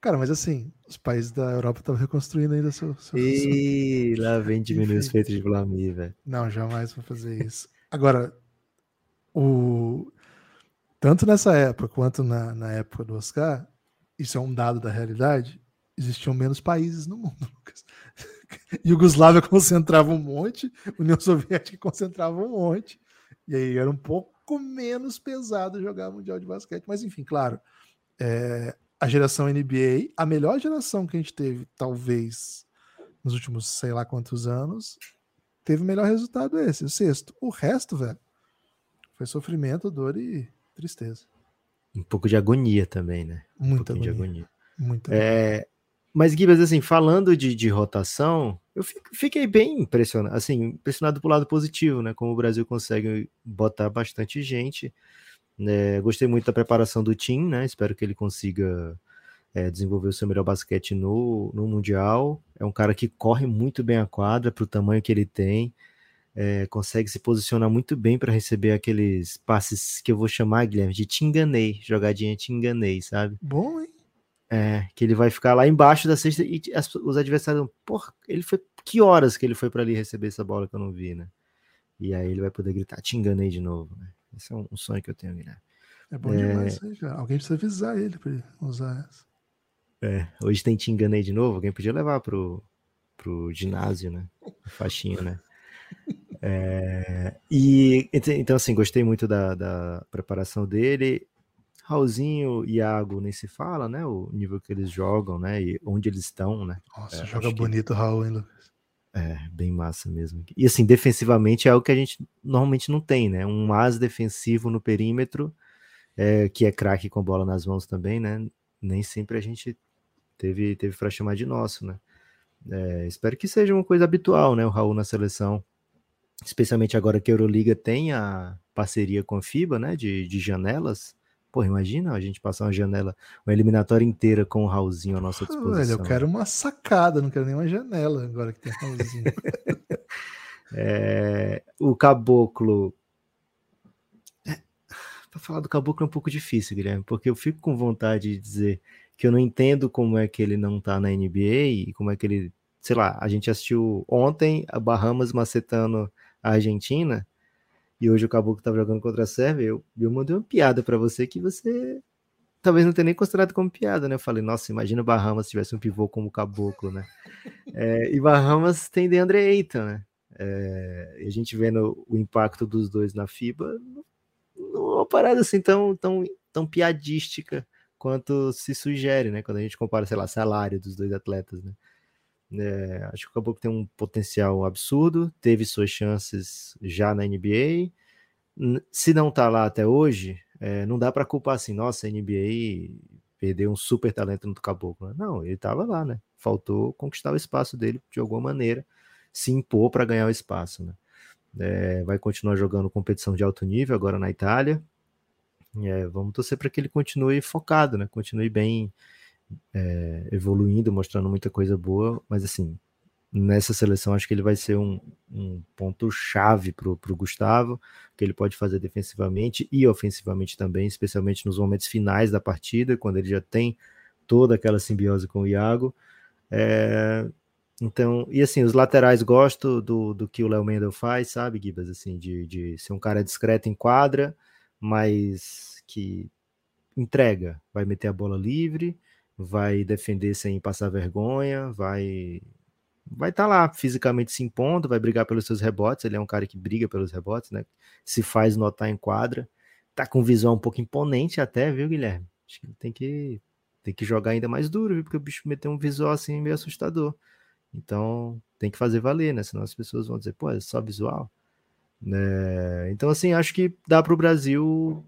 Cara, mas assim, os países da Europa estavam reconstruindo ainda seu. seu Ih, seu... lá vem diminuir os feitos de Vladimir, velho. Não, jamais vou fazer isso. Agora, o. Tanto nessa época quanto na, na época do Oscar, isso é um dado da realidade, existiam menos países no mundo, Lucas. Iugoslávia concentrava um monte, União Soviética concentrava um monte, e aí era um pouco menos pesado jogar Mundial de Basquete. Mas enfim, claro, é, a geração NBA, a melhor geração que a gente teve, talvez, nos últimos sei lá quantos anos, teve o melhor resultado esse, o sexto. O resto, velho, foi sofrimento, dor e tristeza. Um pouco de agonia também, né? Um Muita agonia. de agonia. Muita é, mas, Gibas, assim, falando de, de rotação, eu fiquei bem impressionado, assim, impressionado pelo lado positivo, né? Como o Brasil consegue botar bastante gente. Né? Gostei muito da preparação do Tim, né? Espero que ele consiga é, desenvolver o seu melhor basquete no, no Mundial. É um cara que corre muito bem a quadra para o tamanho que ele tem. É, consegue se posicionar muito bem para receber aqueles passes que eu vou chamar, Guilherme, de te enganei, jogadinha te enganei, sabe? Bom, hein? É, que ele vai ficar lá embaixo da cesta e as, os adversários, porra, ele foi. Que horas que ele foi para ali receber essa bola que eu não vi, né? E aí ele vai poder gritar, te enganei de novo, né? Esse é um, um sonho que eu tenho, Guilherme. É bom é... demais, hein, cara? Alguém precisa avisar ele para ele usar essa. É, hoje tem te enganei de novo, alguém podia levar pro, pro ginásio, né? Faixinha, né? É, e então, assim, gostei muito da, da preparação dele. Raulzinho e Iago nem se fala, né? O nível que eles jogam, né? E onde eles estão, né? Nossa, é, joga bonito o Raul, hein, Lucas? É, bem massa mesmo. E assim, defensivamente é algo que a gente normalmente não tem, né? Um as defensivo no perímetro, é, que é craque com bola nas mãos também, né? Nem sempre a gente teve, teve para chamar de nosso, né? É, espero que seja uma coisa habitual, né? O Raul na seleção, especialmente agora que a Euroliga tem a parceria com a FIBA, né? De, de janelas. Pô, imagina a gente passar uma janela, uma eliminatória inteira com o Raulzinho à nossa disposição. Velho, eu quero uma sacada, não quero nem uma janela agora que tem Raulzinho. é, o Caboclo. É, para falar do Caboclo é um pouco difícil, Guilherme, porque eu fico com vontade de dizer que eu não entendo como é que ele não tá na NBA e como é que ele. Sei lá, a gente assistiu ontem a Bahamas macetando a Argentina e hoje o Caboclo estava jogando contra a Sérvia, eu, eu mandei uma piada para você que você talvez não tenha nem considerado como piada, né? Eu falei, nossa, imagina o Bahamas se tivesse um pivô como o Caboclo, né? É, e Bahamas tem DeAndre Ayton, né? É, a gente vendo o impacto dos dois na FIBA, não é uma parada assim tão, tão, tão piadística quanto se sugere, né? Quando a gente compara, sei lá, salário dos dois atletas, né? É, acho que o Caboclo tem um potencial absurdo, teve suas chances já na NBA. Se não tá lá até hoje, é, não dá para culpar assim, nossa, a NBA perdeu um super talento no Caboclo. Né? Não, ele estava lá, né? Faltou conquistar o espaço dele de alguma maneira, se impor para ganhar o espaço, né? É, vai continuar jogando competição de alto nível agora na Itália. É, vamos torcer para que ele continue focado, né? Continue bem é, evoluindo, mostrando muita coisa boa, mas assim, nessa seleção acho que ele vai ser um, um ponto chave para o Gustavo, que ele pode fazer defensivamente e ofensivamente também, especialmente nos momentos finais da partida, quando ele já tem toda aquela simbiose com o Iago. É, então, e assim, os laterais gosto do, do que o Léo Mendel faz, sabe, Gibas? Assim, de, de ser um cara discreto em quadra, mas que entrega, vai meter a bola livre, vai defender sem passar vergonha, vai vai estar tá lá fisicamente se impondo, vai brigar pelos seus rebotes. Ele é um cara que briga pelos rebotes, né? Se faz notar em quadra. Tá com visual um pouco imponente até, viu, Guilherme? Acho que tem que tem que jogar ainda mais duro, viu? Porque o bicho meteu um visual assim meio assustador. Então tem que fazer valer, né? Senão as pessoas vão dizer, pô, é só visual. Né? Então, assim, acho que dá para o Brasil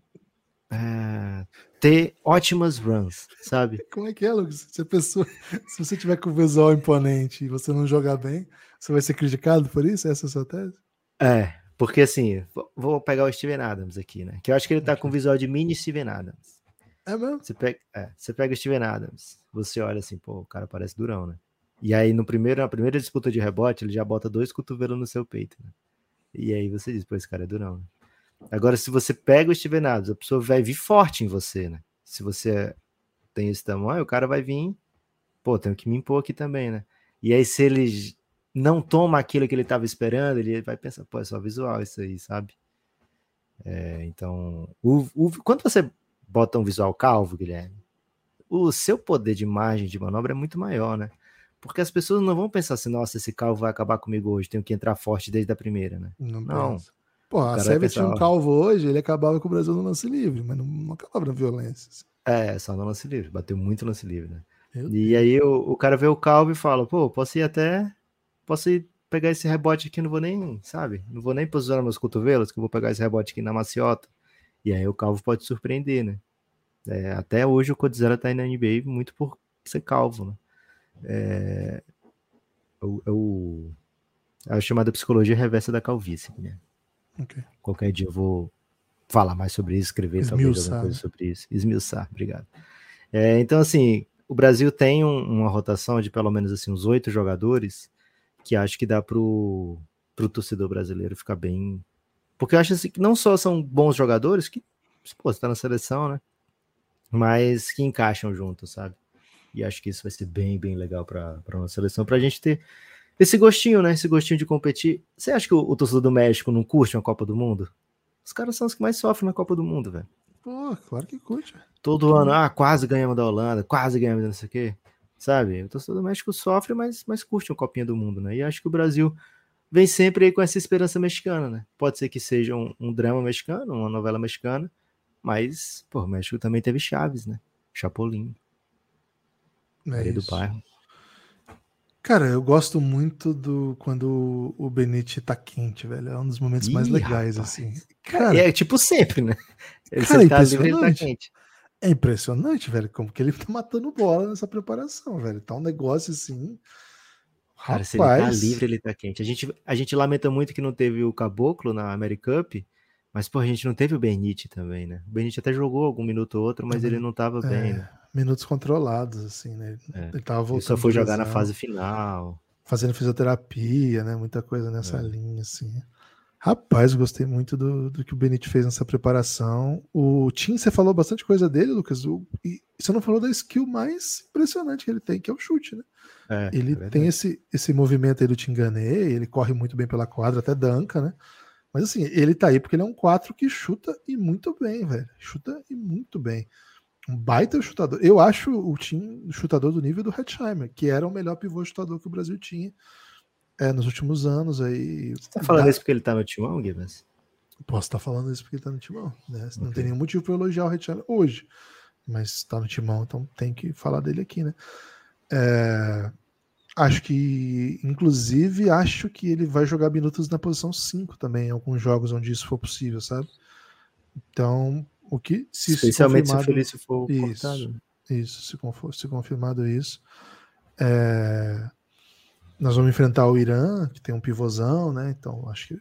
é, ter ótimas runs, sabe? Como é que é, Lucas? Se, a pessoa, se você tiver com o visual imponente e você não jogar bem, você vai ser criticado por isso? Essa é a sua tese? É, porque assim, vou pegar o Steven Adams aqui, né? Que eu acho que ele tá com visual de mini Steven Adams. É mesmo? Você pega, é, você pega o Steven Adams, você olha assim, pô, o cara parece durão, né? E aí, no primeiro, na primeira disputa de rebote, ele já bota dois cotovelos no seu peito, né? E aí você diz, pô, esse cara é durão. Né? Agora, se você pega o Steven Adams, a pessoa vai vir forte em você, né? Se você tem esse tamanho, o cara vai vir, pô, tenho que me impor aqui também, né? E aí, se ele não toma aquilo que ele estava esperando, ele vai pensar, pô, é só visual isso aí, sabe? É, então, o, o, quando você bota um visual calvo, Guilherme, o seu poder de margem de manobra é muito maior, né? Porque as pessoas não vão pensar assim, nossa, esse calvo vai acabar comigo hoje, tenho que entrar forte desde a primeira, né? Não. não. Pô, a Sérvia tinha um calvo hoje, ele acabava com o Brasil no lance livre, mas não, não acabava na violência. Assim. É, só no lance livre, bateu muito no lance livre, né? Meu e Deus. aí o, o, cara vê o calvo e fala, pô, posso ir até. Posso ir pegar esse rebote aqui, não vou nem, sabe? Não vou nem posicionar meus cotovelos, que eu vou pegar esse rebote aqui na maciota. E aí o calvo pode surpreender, né? É, até hoje o Codizera tá aí na NBA muito por ser calvo, né? É, o, o, a chamada psicologia reversa da calvície. Né? Okay. Qualquer dia eu vou falar mais sobre isso, escrever Esmiuçar. talvez alguma coisa sobre isso. Esmiuçar, obrigado. É, então, assim, o Brasil tem um, uma rotação de pelo menos assim, uns oito jogadores que acho que dá pro, pro torcedor brasileiro ficar bem. Porque eu acho assim, que não só são bons jogadores, que pô, você tá na seleção, né? Mas que encaixam junto, sabe? E acho que isso vai ser bem, bem legal para a nossa seleção, para a gente ter esse gostinho, né? Esse gostinho de competir. Você acha que o, o, torcedor do México não curte uma Copa do Mundo? Os caras são os que mais sofrem na Copa do Mundo, velho. Pô, claro que curte. Todo ano, ah, quase ganhamos da Holanda, quase ganhamos não sei o quê. Sabe? O torcedor do México sofre, mas, mas curte uma Copinha do Mundo, né? E acho que o Brasil vem sempre aí com essa esperança mexicana, né? Pode ser que seja um, um drama mexicano, uma novela mexicana, mas, pô, o México também teve Chaves, né? Chapolin. É do bairro. Cara, eu gosto muito do quando o Benite tá quente, velho. É um dos momentos Ih, mais legais, rapaz. assim. Cara, é, tipo sempre, né? Ele cara, tá livre, ele tá quente. É impressionante, velho, como que ele tá matando bola nessa preparação, velho. Tá um negócio assim. Cara, Rapaz. se ele tá livre, ele tá quente. A gente, a gente lamenta muito que não teve o Caboclo na Americup, mas, pô, a gente não teve o Benite também, né? O Benite até jogou algum minuto ou outro, mas ele não tava é, bem, né? Minutos controlados, assim, né? É. Ele tava voltando. Ele só foi jogar na fase final. Fazendo fisioterapia, né? Muita coisa nessa é. linha, assim. Rapaz, gostei muito do, do que o Benite fez nessa preparação. O Tim, você falou bastante coisa dele, Lucas. O, e você não falou da skill mais impressionante que ele tem, que é o chute, né? É, ele é tem esse, esse movimento aí do Tinganê, ele corre muito bem pela quadra, até danca, né? Mas assim, ele tá aí porque ele é um 4 que chuta e muito bem, velho. Chuta e muito bem. Um baita chutador. Eu acho o time chutador do nível do Hetzheimer, que era o melhor pivô chutador que o Brasil tinha é, nos últimos anos. Aí, Você tá falando isso porque ele tá no timão, Gibbons? Posso estar tá falando isso porque ele tá no timão. Né? Não tem nenhum motivo para elogiar o Hetzheimer hoje. Mas tá no timão, então tem que falar dele aqui, né? É, Acho que, inclusive, acho que ele vai jogar minutos na posição 5 também, em alguns jogos onde isso for possível, sabe? Então, o que se Especialmente se o Felício for isso, cortado. Isso, se, for, se confirmado isso. É, nós vamos enfrentar o Irã, que tem um pivôzão, né? Então, acho que.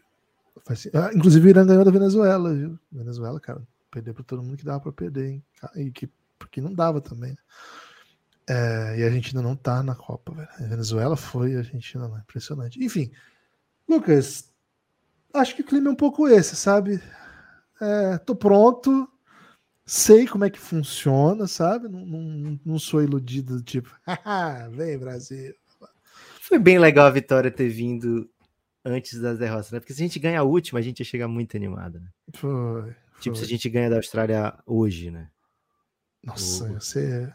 Faz, ah, inclusive, o Irã ganhou da Venezuela, viu? Venezuela, cara, perdeu para todo mundo que dava para perder, hein? E que, porque não dava também. Né? É, e a Argentina não tá na Copa, velho. A Venezuela foi, a Argentina não. Impressionante. Enfim, Lucas, acho que o clima é um pouco esse, sabe? É, tô pronto, sei como é que funciona, sabe? Não, não, não sou iludido do tipo, vem Brasil. Foi bem legal a vitória ter vindo antes das derrotas, né? Porque se a gente ganha a última, a gente ia chegar muito animado, né? Foi. Tipo, foi. se a gente ganha da Austrália hoje, né? Nossa, o... você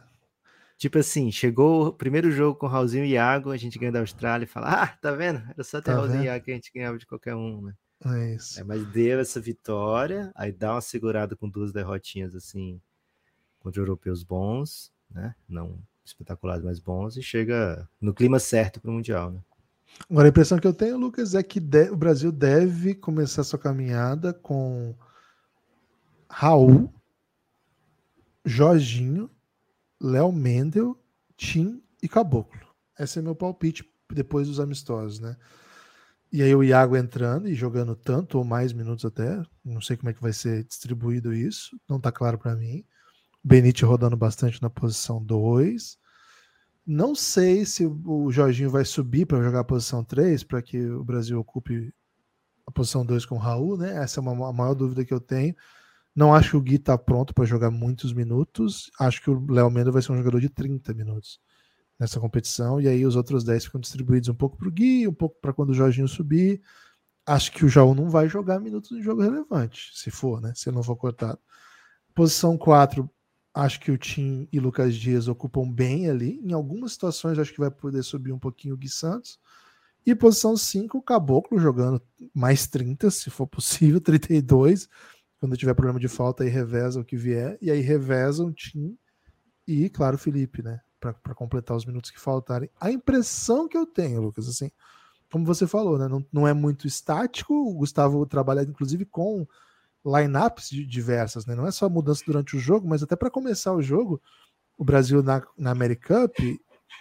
Tipo assim, chegou o primeiro jogo com o Raulzinho e Iago, a gente ganha da Austrália e fala: Ah, tá vendo? Era só ter tá Raulzinho e Iago que a gente ganhava de qualquer um, né? É isso. É, mas deu essa vitória, aí dá uma segurada com duas derrotinhas assim contra europeus bons, né? Não espetaculares, mas bons, e chega no clima certo para o Mundial, né? Agora, a impressão que eu tenho, Lucas, é que o Brasil deve começar sua caminhada com Raul, Jorginho, Léo Mendel, Tim e Caboclo. Esse é meu palpite depois dos amistosos, né? E aí o Iago entrando e jogando tanto ou mais minutos até, não sei como é que vai ser distribuído isso, não tá claro para mim. Benite rodando bastante na posição 2. Não sei se o Jorginho vai subir para jogar a posição 3, para que o Brasil ocupe a posição 2 com o Raul, né? Essa é uma, a maior dúvida que eu tenho. Não acho que o Gui está pronto para jogar muitos minutos. Acho que o Léo Mendes vai ser um jogador de 30 minutos nessa competição. E aí os outros 10 ficam distribuídos um pouco para o Gui, um pouco para quando o Jorginho subir. Acho que o Jaú não vai jogar minutos em jogo relevante, se for, né? Se não for cortado. Posição 4, Acho que o Tim e Lucas Dias ocupam bem ali. Em algumas situações, acho que vai poder subir um pouquinho o Gui Santos. E posição 5, o Caboclo jogando mais 30, se for possível, 32. Quando tiver problema de falta, aí reveza o que vier. E aí reveza o Tim e, claro, o Felipe, né? Para completar os minutos que faltarem. A impressão que eu tenho, Lucas, assim, como você falou, né? Não, não é muito estático. O Gustavo trabalha, inclusive, com lineups diversas, né? Não é só mudança durante o jogo, mas até para começar o jogo, o Brasil na, na American Cup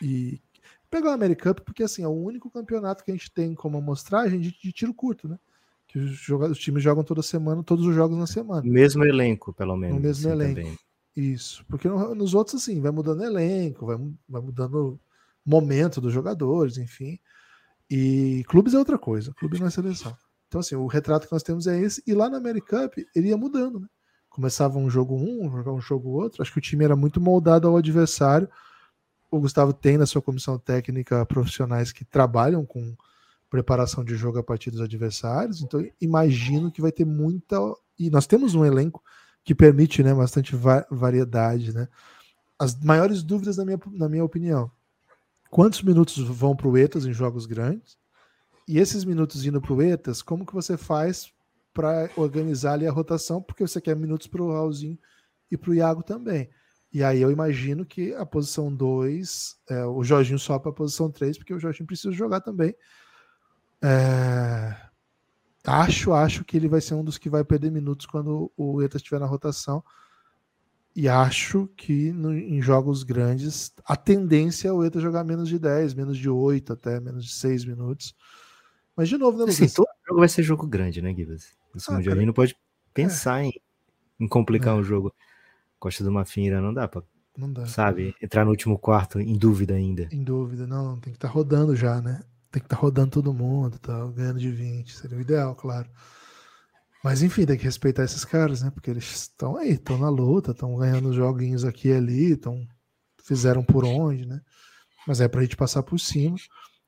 e pegar o American Cup porque assim é o único campeonato que a gente tem como amostragem de, de tiro curto, né? Que os, os times jogam toda semana, todos os jogos na semana. Mesmo elenco, pelo menos. No mesmo assim, elenco. Também. Isso, porque no, nos outros assim vai mudando elenco, vai, vai mudando momento dos jogadores, enfim. E clubes é outra coisa, clube não é seleção. Então, assim, o retrato que nós temos é esse. E lá na Americup, ele ia mudando, né? Começava um jogo um, jogava um jogo outro. Acho que o time era muito moldado ao adversário. O Gustavo tem na sua comissão técnica profissionais que trabalham com preparação de jogo a partir dos adversários. Então, imagino que vai ter muita. E nós temos um elenco que permite né, bastante va variedade. Né? As maiores dúvidas, na minha, na minha opinião: quantos minutos vão para o Etas em jogos grandes? E esses minutos indo para o ETAS, como que você faz para organizar ali a rotação? Porque você quer minutos para o Raulzinho e para o Iago também. E aí eu imagino que a posição 2, é, o Jorginho só para a posição 3, porque o Jorginho precisa jogar também. É, acho, acho que ele vai ser um dos que vai perder minutos quando o ETA estiver na rotação. E acho que no, em jogos grandes a tendência é o ETA jogar menos de 10, menos de 8 até, menos de 6 minutos. Mas, de novo, né, Lucas? Assim, todo jogo vai ser jogo grande, né? Esse ah, Mundial não pode pensar é. em, em, complicar é. um jogo. Costa do Mafira não dá pra, não dá. sabe, entrar no último quarto em dúvida ainda. Em dúvida, não, tem que estar tá rodando já, né? Tem que estar tá rodando todo mundo, tá ganhando de 20, seria o ideal, claro. Mas enfim, tem que respeitar esses caras, né? Porque eles estão aí, estão na luta, estão ganhando joguinhos aqui e ali, estão fizeram por onde, né? Mas é pra gente passar por cima.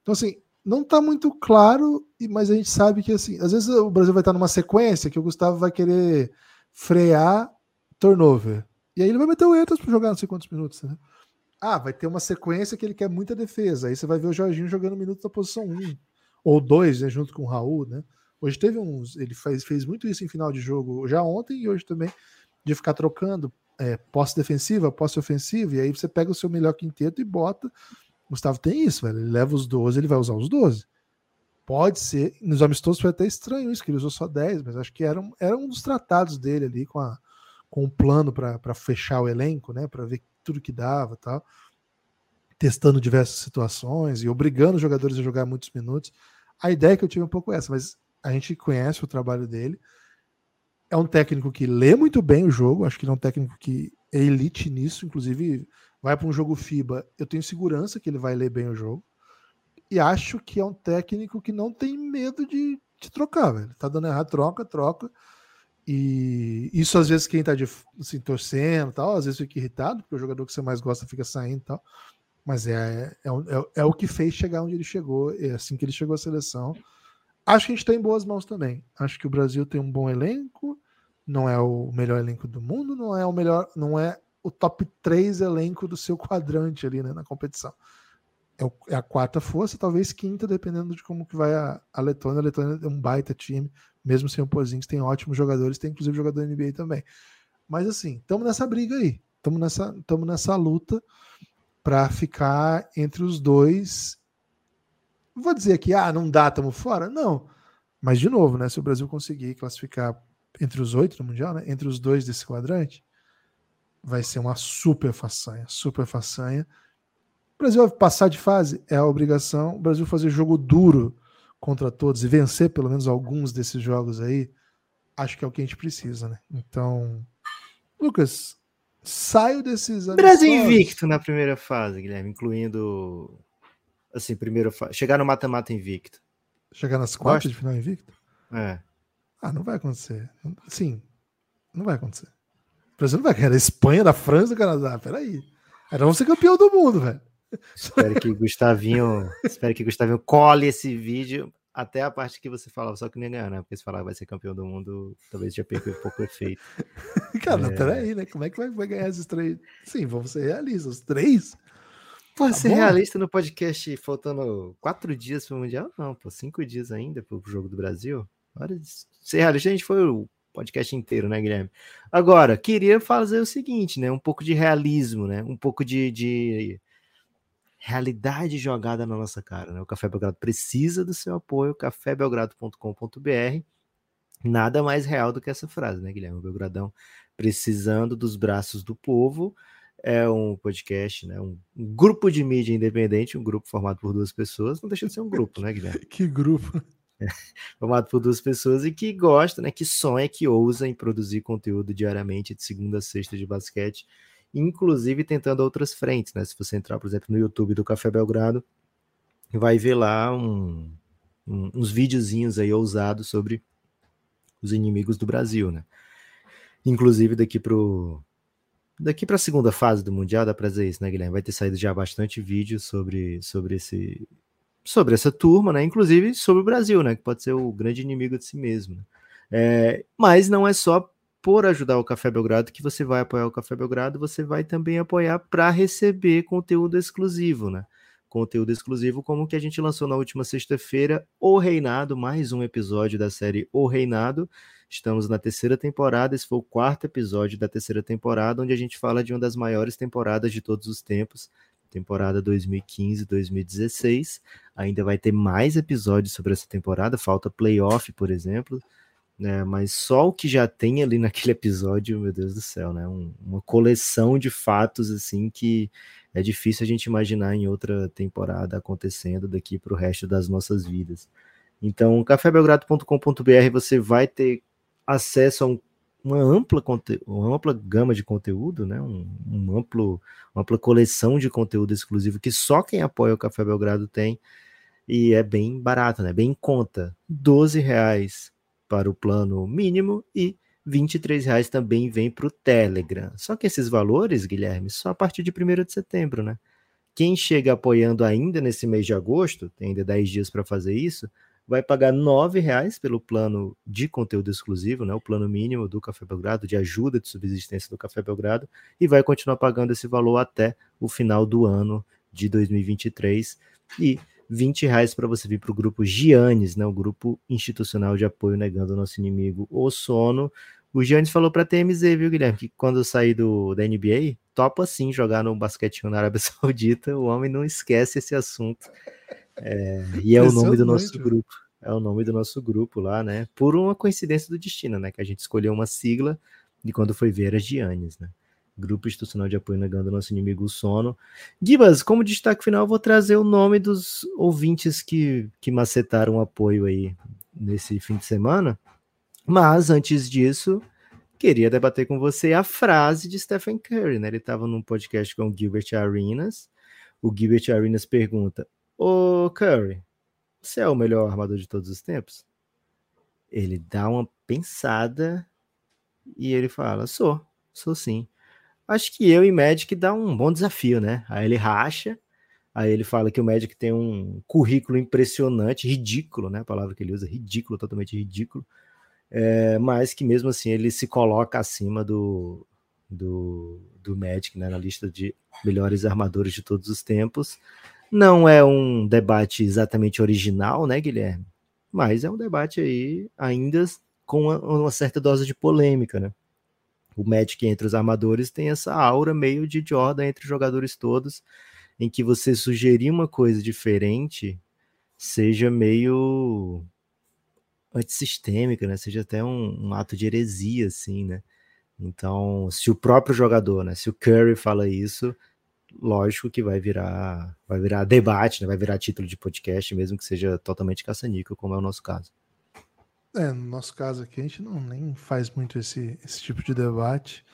Então, assim, não está muito claro, mas a gente sabe que assim, às vezes o Brasil vai estar numa sequência que o Gustavo vai querer frear turnover. E aí ele vai meter o Etas para jogar não sei quantos minutos, né? Ah, vai ter uma sequência que ele quer muita defesa. Aí você vai ver o Jorginho jogando minutos na posição 1 ou 2, né, junto com o Raul, né? Hoje teve uns, ele fez, fez muito isso em final de jogo, já ontem e hoje também, de ficar trocando é, posse defensiva, posse ofensiva, e aí você pega o seu melhor quinteto e bota Gustavo tem isso, velho. Ele leva os 12, ele vai usar os 12. Pode ser. Nos amistosos foi até estranho isso, que ele usou só 10, mas acho que era, um, era um dos tratados dele ali com, a, com um plano para fechar o elenco, né? Para ver tudo que dava tal. Testando diversas situações e obrigando os jogadores a jogar muitos minutos. A ideia que eu tive é um pouco essa, mas a gente conhece o trabalho dele. É um técnico que lê muito bem o jogo, acho que ele é um técnico que é elite nisso, inclusive vai para um jogo FIBA, eu tenho segurança que ele vai ler bem o jogo. E acho que é um técnico que não tem medo de, de trocar, velho. Tá dando errado, troca, troca. E isso às vezes quem tá de, assim, torcendo tal, às vezes fica irritado, porque o jogador que você mais gosta fica saindo tal. Mas é, é, é, é, o que fez chegar onde ele chegou, é assim que ele chegou à seleção. Acho que a gente está em boas mãos também. Acho que o Brasil tem um bom elenco, não é o melhor elenco do mundo, não é o melhor, não é o top 3 elenco do seu quadrante ali né, na competição. É, o, é, a quarta força, talvez quinta, dependendo de como que vai a, a Letônia. A Letônia é um baita time, mesmo sem o Porzingis, tem ótimos jogadores, tem inclusive jogador NBA também. Mas assim, estamos nessa briga aí, estamos nessa, tamo nessa luta para ficar entre os dois. Vou dizer que ah, não dá, estamos fora? Não. Mas, de novo, né, se o Brasil conseguir classificar entre os oito no Mundial, né, entre os dois desse quadrante, vai ser uma super façanha, super façanha. O Brasil passar de fase, é a obrigação. O Brasil fazer jogo duro contra todos e vencer pelo menos alguns desses jogos aí, acho que é o que a gente precisa, né? Então, Lucas, saio desses. Brasil invicto na primeira fase, Guilherme, incluindo. Assim, primeiro. Chegar no mata-mata invicto. Chegar nas quartas de final invicto? É. Ah, não vai acontecer. Sim, não vai acontecer. O Brasil não vai ganhar da Espanha, da França, do Canadá. Peraí. Era vamos ser campeão do mundo, velho. Espero que Gustavinho, espero que Gustavinho cole esse vídeo até a parte que você falava, só que não ia ganhar, né? Porque se falar vai ser campeão do mundo, talvez já perca um pouco o efeito. Cara, é... peraí, né? Como é que vai, vai ganhar esses três? Sim, vamos ser realistas, os três. Pô, tá ser bom? realista no podcast faltando quatro dias para o Mundial? Não, pô, cinco dias ainda para o jogo do Brasil. Hora de ser realista, a gente foi o podcast inteiro, né, Guilherme? Agora, queria fazer o seguinte, né? Um pouco de realismo, né? Um pouco de, de realidade jogada na nossa cara. Né? O Café Belgrado precisa do seu apoio, cafébelgrado.com.br. Nada mais real do que essa frase, né, Guilherme? O Belgradão precisando dos braços do povo. É um podcast, né? Um, grupo de mídia independente, um grupo formado por duas pessoas. Não deixa de ser um grupo, né, Guilherme? que grupo! É, formado por duas pessoas e que gosta, né? Que sonha, que ousa em produzir conteúdo diariamente de segunda a sexta de basquete inclusive tentando outras frentes, né? Se você entrar, por exemplo, no YouTube do Café Belgrado, vai ver lá um, um, uns videozinhos aí ousados sobre os inimigos do Brasil, né? Inclusive daqui pro daqui para a segunda fase do mundial dá para dizer isso, né, Guilherme? Vai ter saído já bastante vídeo sobre sobre esse sobre essa turma, né? Inclusive sobre o Brasil, né? Que pode ser o grande inimigo de si mesmo. Né? É, mas não é só por ajudar o Café Belgrado que você vai apoiar o Café Belgrado, você vai também apoiar para receber conteúdo exclusivo, né? Conteúdo exclusivo como o que a gente lançou na última sexta-feira, O Reinado, mais um episódio da série O Reinado. Estamos na terceira temporada, esse foi o quarto episódio da terceira temporada, onde a gente fala de uma das maiores temporadas de todos os tempos, temporada 2015-2016. Ainda vai ter mais episódios sobre essa temporada, falta playoff, por exemplo né? Mas só o que já tem ali naquele episódio, meu Deus do céu, né? Um, uma coleção de fatos assim que é difícil a gente imaginar em outra temporada acontecendo daqui para o resto das nossas vidas. Então, cafébelgrado.com.br você vai ter acesso a um, uma ampla uma ampla gama de conteúdo, né? Um, um, amplo uma ampla coleção de conteúdo exclusivo que só quem apoia o Café Belgrado tem e é bem barato, né? Bem em conta, 12 reais para o plano mínimo e R$ reais também vem para o Telegram. Só que esses valores, Guilherme, só a partir de 1 de setembro, né? Quem chega apoiando ainda nesse mês de agosto, tem ainda 10 dias para fazer isso, vai pagar R$ reais pelo plano de conteúdo exclusivo, né? O plano mínimo do Café Belgrado, de ajuda de subsistência do Café Belgrado, e vai continuar pagando esse valor até o final do ano de 2023. E 20 reais para você vir para o grupo Giannis, né, o grupo institucional de apoio negando o nosso inimigo, o sono. O Giannis falou para a TMZ, viu, Guilherme, que quando sair do, da NBA, topa sim jogar no basquetinho na Arábia Saudita. O homem não esquece esse assunto. É, e é o nome do nosso grupo. É o nome do nosso grupo lá, né? Por uma coincidência do destino, né? Que a gente escolheu uma sigla e quando foi ver era Giannis, né? Grupo Institucional de Apoio Negando Nosso Inimigo o Sono. Gibas, como destaque final, vou trazer o nome dos ouvintes que, que macetaram apoio aí nesse fim de semana. Mas, antes disso, queria debater com você a frase de Stephen Curry, né? Ele estava num podcast com o Gilbert Arenas. O Gilbert Arenas pergunta: Ô Curry, você é o melhor armador de todos os tempos? Ele dá uma pensada e ele fala: Sou, sou sim acho que eu e Magic dá um bom desafio, né? Aí ele racha, aí ele fala que o Magic tem um currículo impressionante, ridículo, né? A palavra que ele usa, ridículo, totalmente ridículo, é, mas que mesmo assim ele se coloca acima do, do, do Magic, né, na lista de melhores armadores de todos os tempos. Não é um debate exatamente original, né, Guilherme? Mas é um debate aí ainda com uma, uma certa dose de polêmica, né? O Magic entre os armadores tem essa aura meio de Jordan entre os jogadores todos, em que você sugerir uma coisa diferente seja meio antissistêmica, né? Seja até um, um, ato de heresia, assim, né? Então, se o próprio jogador, né? Se o Curry fala isso, lógico que vai virar, vai virar debate, né? Vai virar título de podcast, mesmo que seja totalmente caça-níquel, como é o nosso caso. É, no nosso caso aqui, a gente não nem faz muito esse, esse tipo de debate.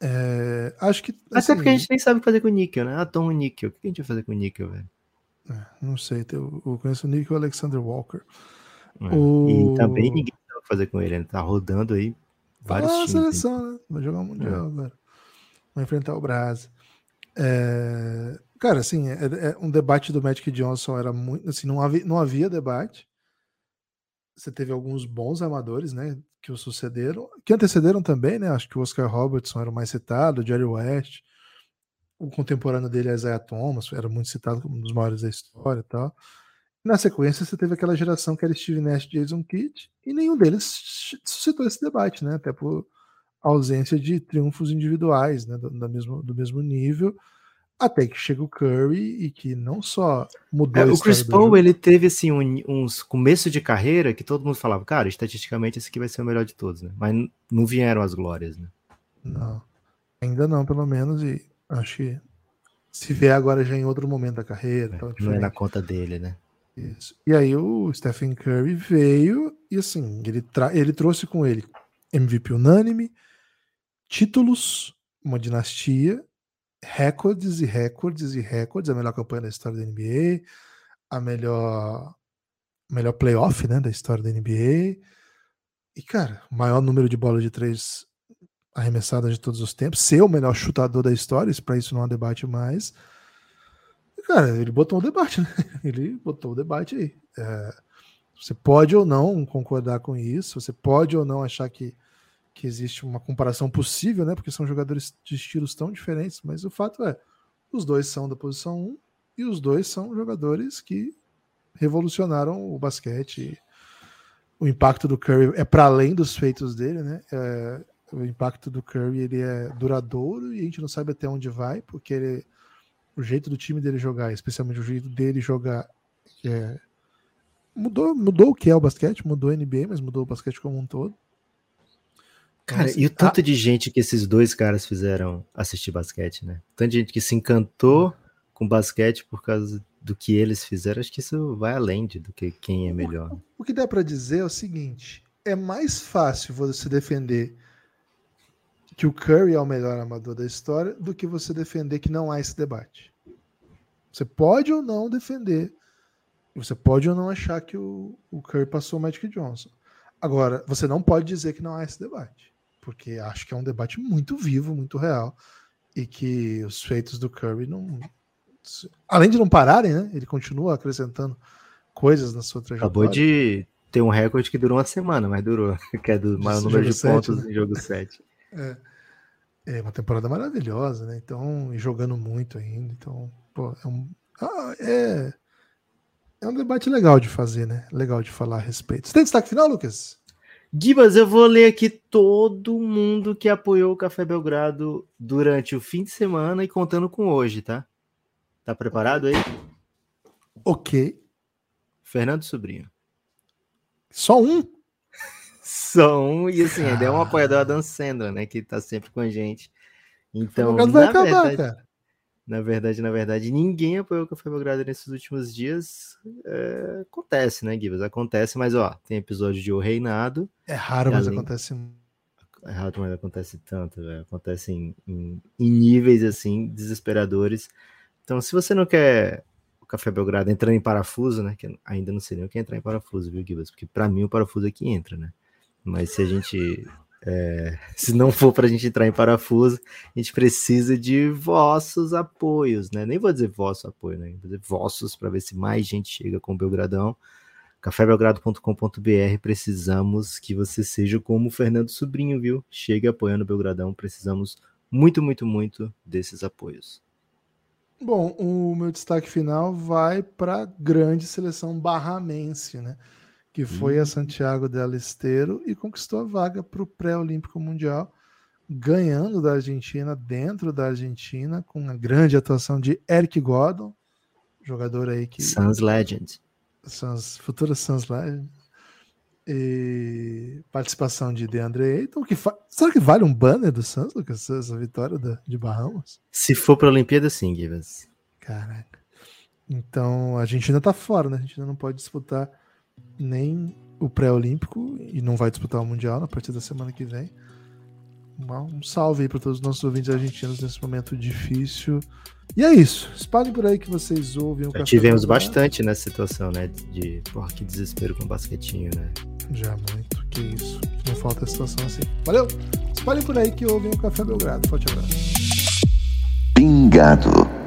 É, acho que. Assim, Até porque a gente nem sabe fazer com níquel, né? Ah, toma níquel. O que a gente vai fazer com níquel, velho? É, não sei. Eu, eu conheço o níquel o Alexander Walker. É. O... E também ninguém sabe fazer com ele. Ele tá rodando aí vários ah, times. seleção, né? Vai jogar o Mundial é. agora. Vai enfrentar o Brasil. É... Cara, assim, é, é, um debate do Magic Johnson era muito. Assim, não havia, não havia debate. Você teve alguns bons amadores, né? Que o sucederam, que antecederam também, né? Acho que o Oscar Robertson era o mais citado, o Jerry West. O contemporâneo dele é Isaiah Thomas, era muito citado como um dos maiores da história e tal. Na sequência, você teve aquela geração que era Steve Nash e Jason Kidd, e nenhum deles suscitou esse debate, né? Até por ausência de triunfos individuais, né? Do, do mesmo, do mesmo nível. Até que chega o Curry e que não só mudou é, O Chris Paul, ele teve assim um, uns começo de carreira que todo mundo falava, cara, estatisticamente esse aqui vai ser o melhor de todos, né? Mas não vieram as glórias, né? Não. Ainda não, pelo menos, e acho que se vier agora já em outro momento da carreira. É, não é na conta dele, né? Isso. E aí o Stephen Curry veio e assim, ele, ele trouxe com ele MVP unânime, títulos, uma dinastia, recordes e recordes e recordes, a melhor campanha da história da NBA, a melhor melhor playoff, né, da história da NBA. E cara, maior número de bolas de três arremessadas de todos os tempos, ser o melhor chutador da história, para isso não há debate mais cara, ele botou o debate, né? Ele botou o debate aí. É, você pode ou não concordar com isso, você pode ou não achar que, que existe uma comparação possível, né? Porque são jogadores de estilos tão diferentes, mas o fato é, os dois são da posição 1 e os dois são jogadores que revolucionaram o basquete. O impacto do Curry é para além dos feitos dele, né? É, o impacto do Curry ele é duradouro e a gente não sabe até onde vai, porque ele o jeito do time dele jogar, especialmente o jeito dele jogar, é, mudou, mudou o que é o basquete, mudou a NBA, mas mudou o basquete como um todo. Cara, mas, e o tanto a... de gente que esses dois caras fizeram assistir basquete, né? Tanta gente que se encantou com basquete por causa do que eles fizeram, acho que isso vai além de do que quem é melhor. O, o que dá para dizer é o seguinte: é mais fácil você defender que o Curry é o melhor amador da história do que você defender que não há esse debate. Você pode ou não defender, você pode ou não achar que o, o Curry passou o Magic Johnson. Agora, você não pode dizer que não há esse debate, porque acho que é um debate muito vivo, muito real, e que os feitos do Curry não. Além de não pararem, né? Ele continua acrescentando coisas na sua trajetória. Acabou de ter um recorde que durou uma semana, mas durou, que é do maior número de 7, pontos né? em jogo 7. É. é uma temporada maravilhosa, né? Então, e jogando muito ainda. Então, pô, é um, ah, é, é um debate legal de fazer, né? Legal de falar a respeito. Você tem destaque final, Lucas? Gibas, eu vou ler aqui todo mundo que apoiou o Café Belgrado durante o fim de semana e contando com hoje, tá? Tá preparado aí? Ok. Fernando Sobrinho. Só um? Só um, e assim, ele é um apoiador da Dan Sandra, né? Que tá sempre com a gente. Então, vai na acabar, verdade, cara. Na verdade, na verdade, ninguém apoiou o Café Belgrado nesses últimos dias. É, acontece, né, Gibas? Acontece, mas ó, tem episódio de O Reinado. É raro, mas além... acontece é raro, mas acontece tanto, véio. acontece em, em, em, níveis assim desesperadores. Então, se você não quer o Café Belgrado entrando em parafuso, né? Que ainda não sei nem o que é entrar em parafuso, viu, Gibas? Porque para mim o parafuso é que entra, né? Mas se a gente. É, se não for para a gente entrar em parafuso, a gente precisa de vossos apoios, né? Nem vou dizer vosso apoio, né? Vou dizer vossos para ver se mais gente chega com o Belgradão. cafébelgrado.com.br. Precisamos que você seja como o Fernando Sobrinho, viu? Chegue apoiando o Belgradão. Precisamos muito, muito, muito desses apoios. Bom, o meu destaque final vai para a grande seleção barramense, né? Que foi hum. a Santiago del Esteiro e conquistou a vaga para o pré-olímpico mundial, ganhando da Argentina dentro da Argentina, com a grande atuação de Eric Gordon, jogador aí que. Suns Legend. Suns, futura Suns Legend. E participação de DeAndre Ayton, que fa... será que vale um banner do Suns, Lucas, essa vitória da, de Bahamas? Se for para a Olimpíada, sim, Givas. Caraca. Então a Argentina tá fora, né? A Argentina não pode disputar nem o pré-olímpico e não vai disputar o Mundial a partir da semana que vem. Um salve aí para todos os nossos ouvintes argentinos nesse momento difícil. E é isso. Espalhem por aí que vocês ouvem. Já tivemos bastante nessa situação, né? De, porra, que desespero com o basquetinho, né? Já muito. Que isso. Não falta situação assim. Valeu! Espalhem por aí que ouvem o Café Belgrado. Forte abraço. Pingado.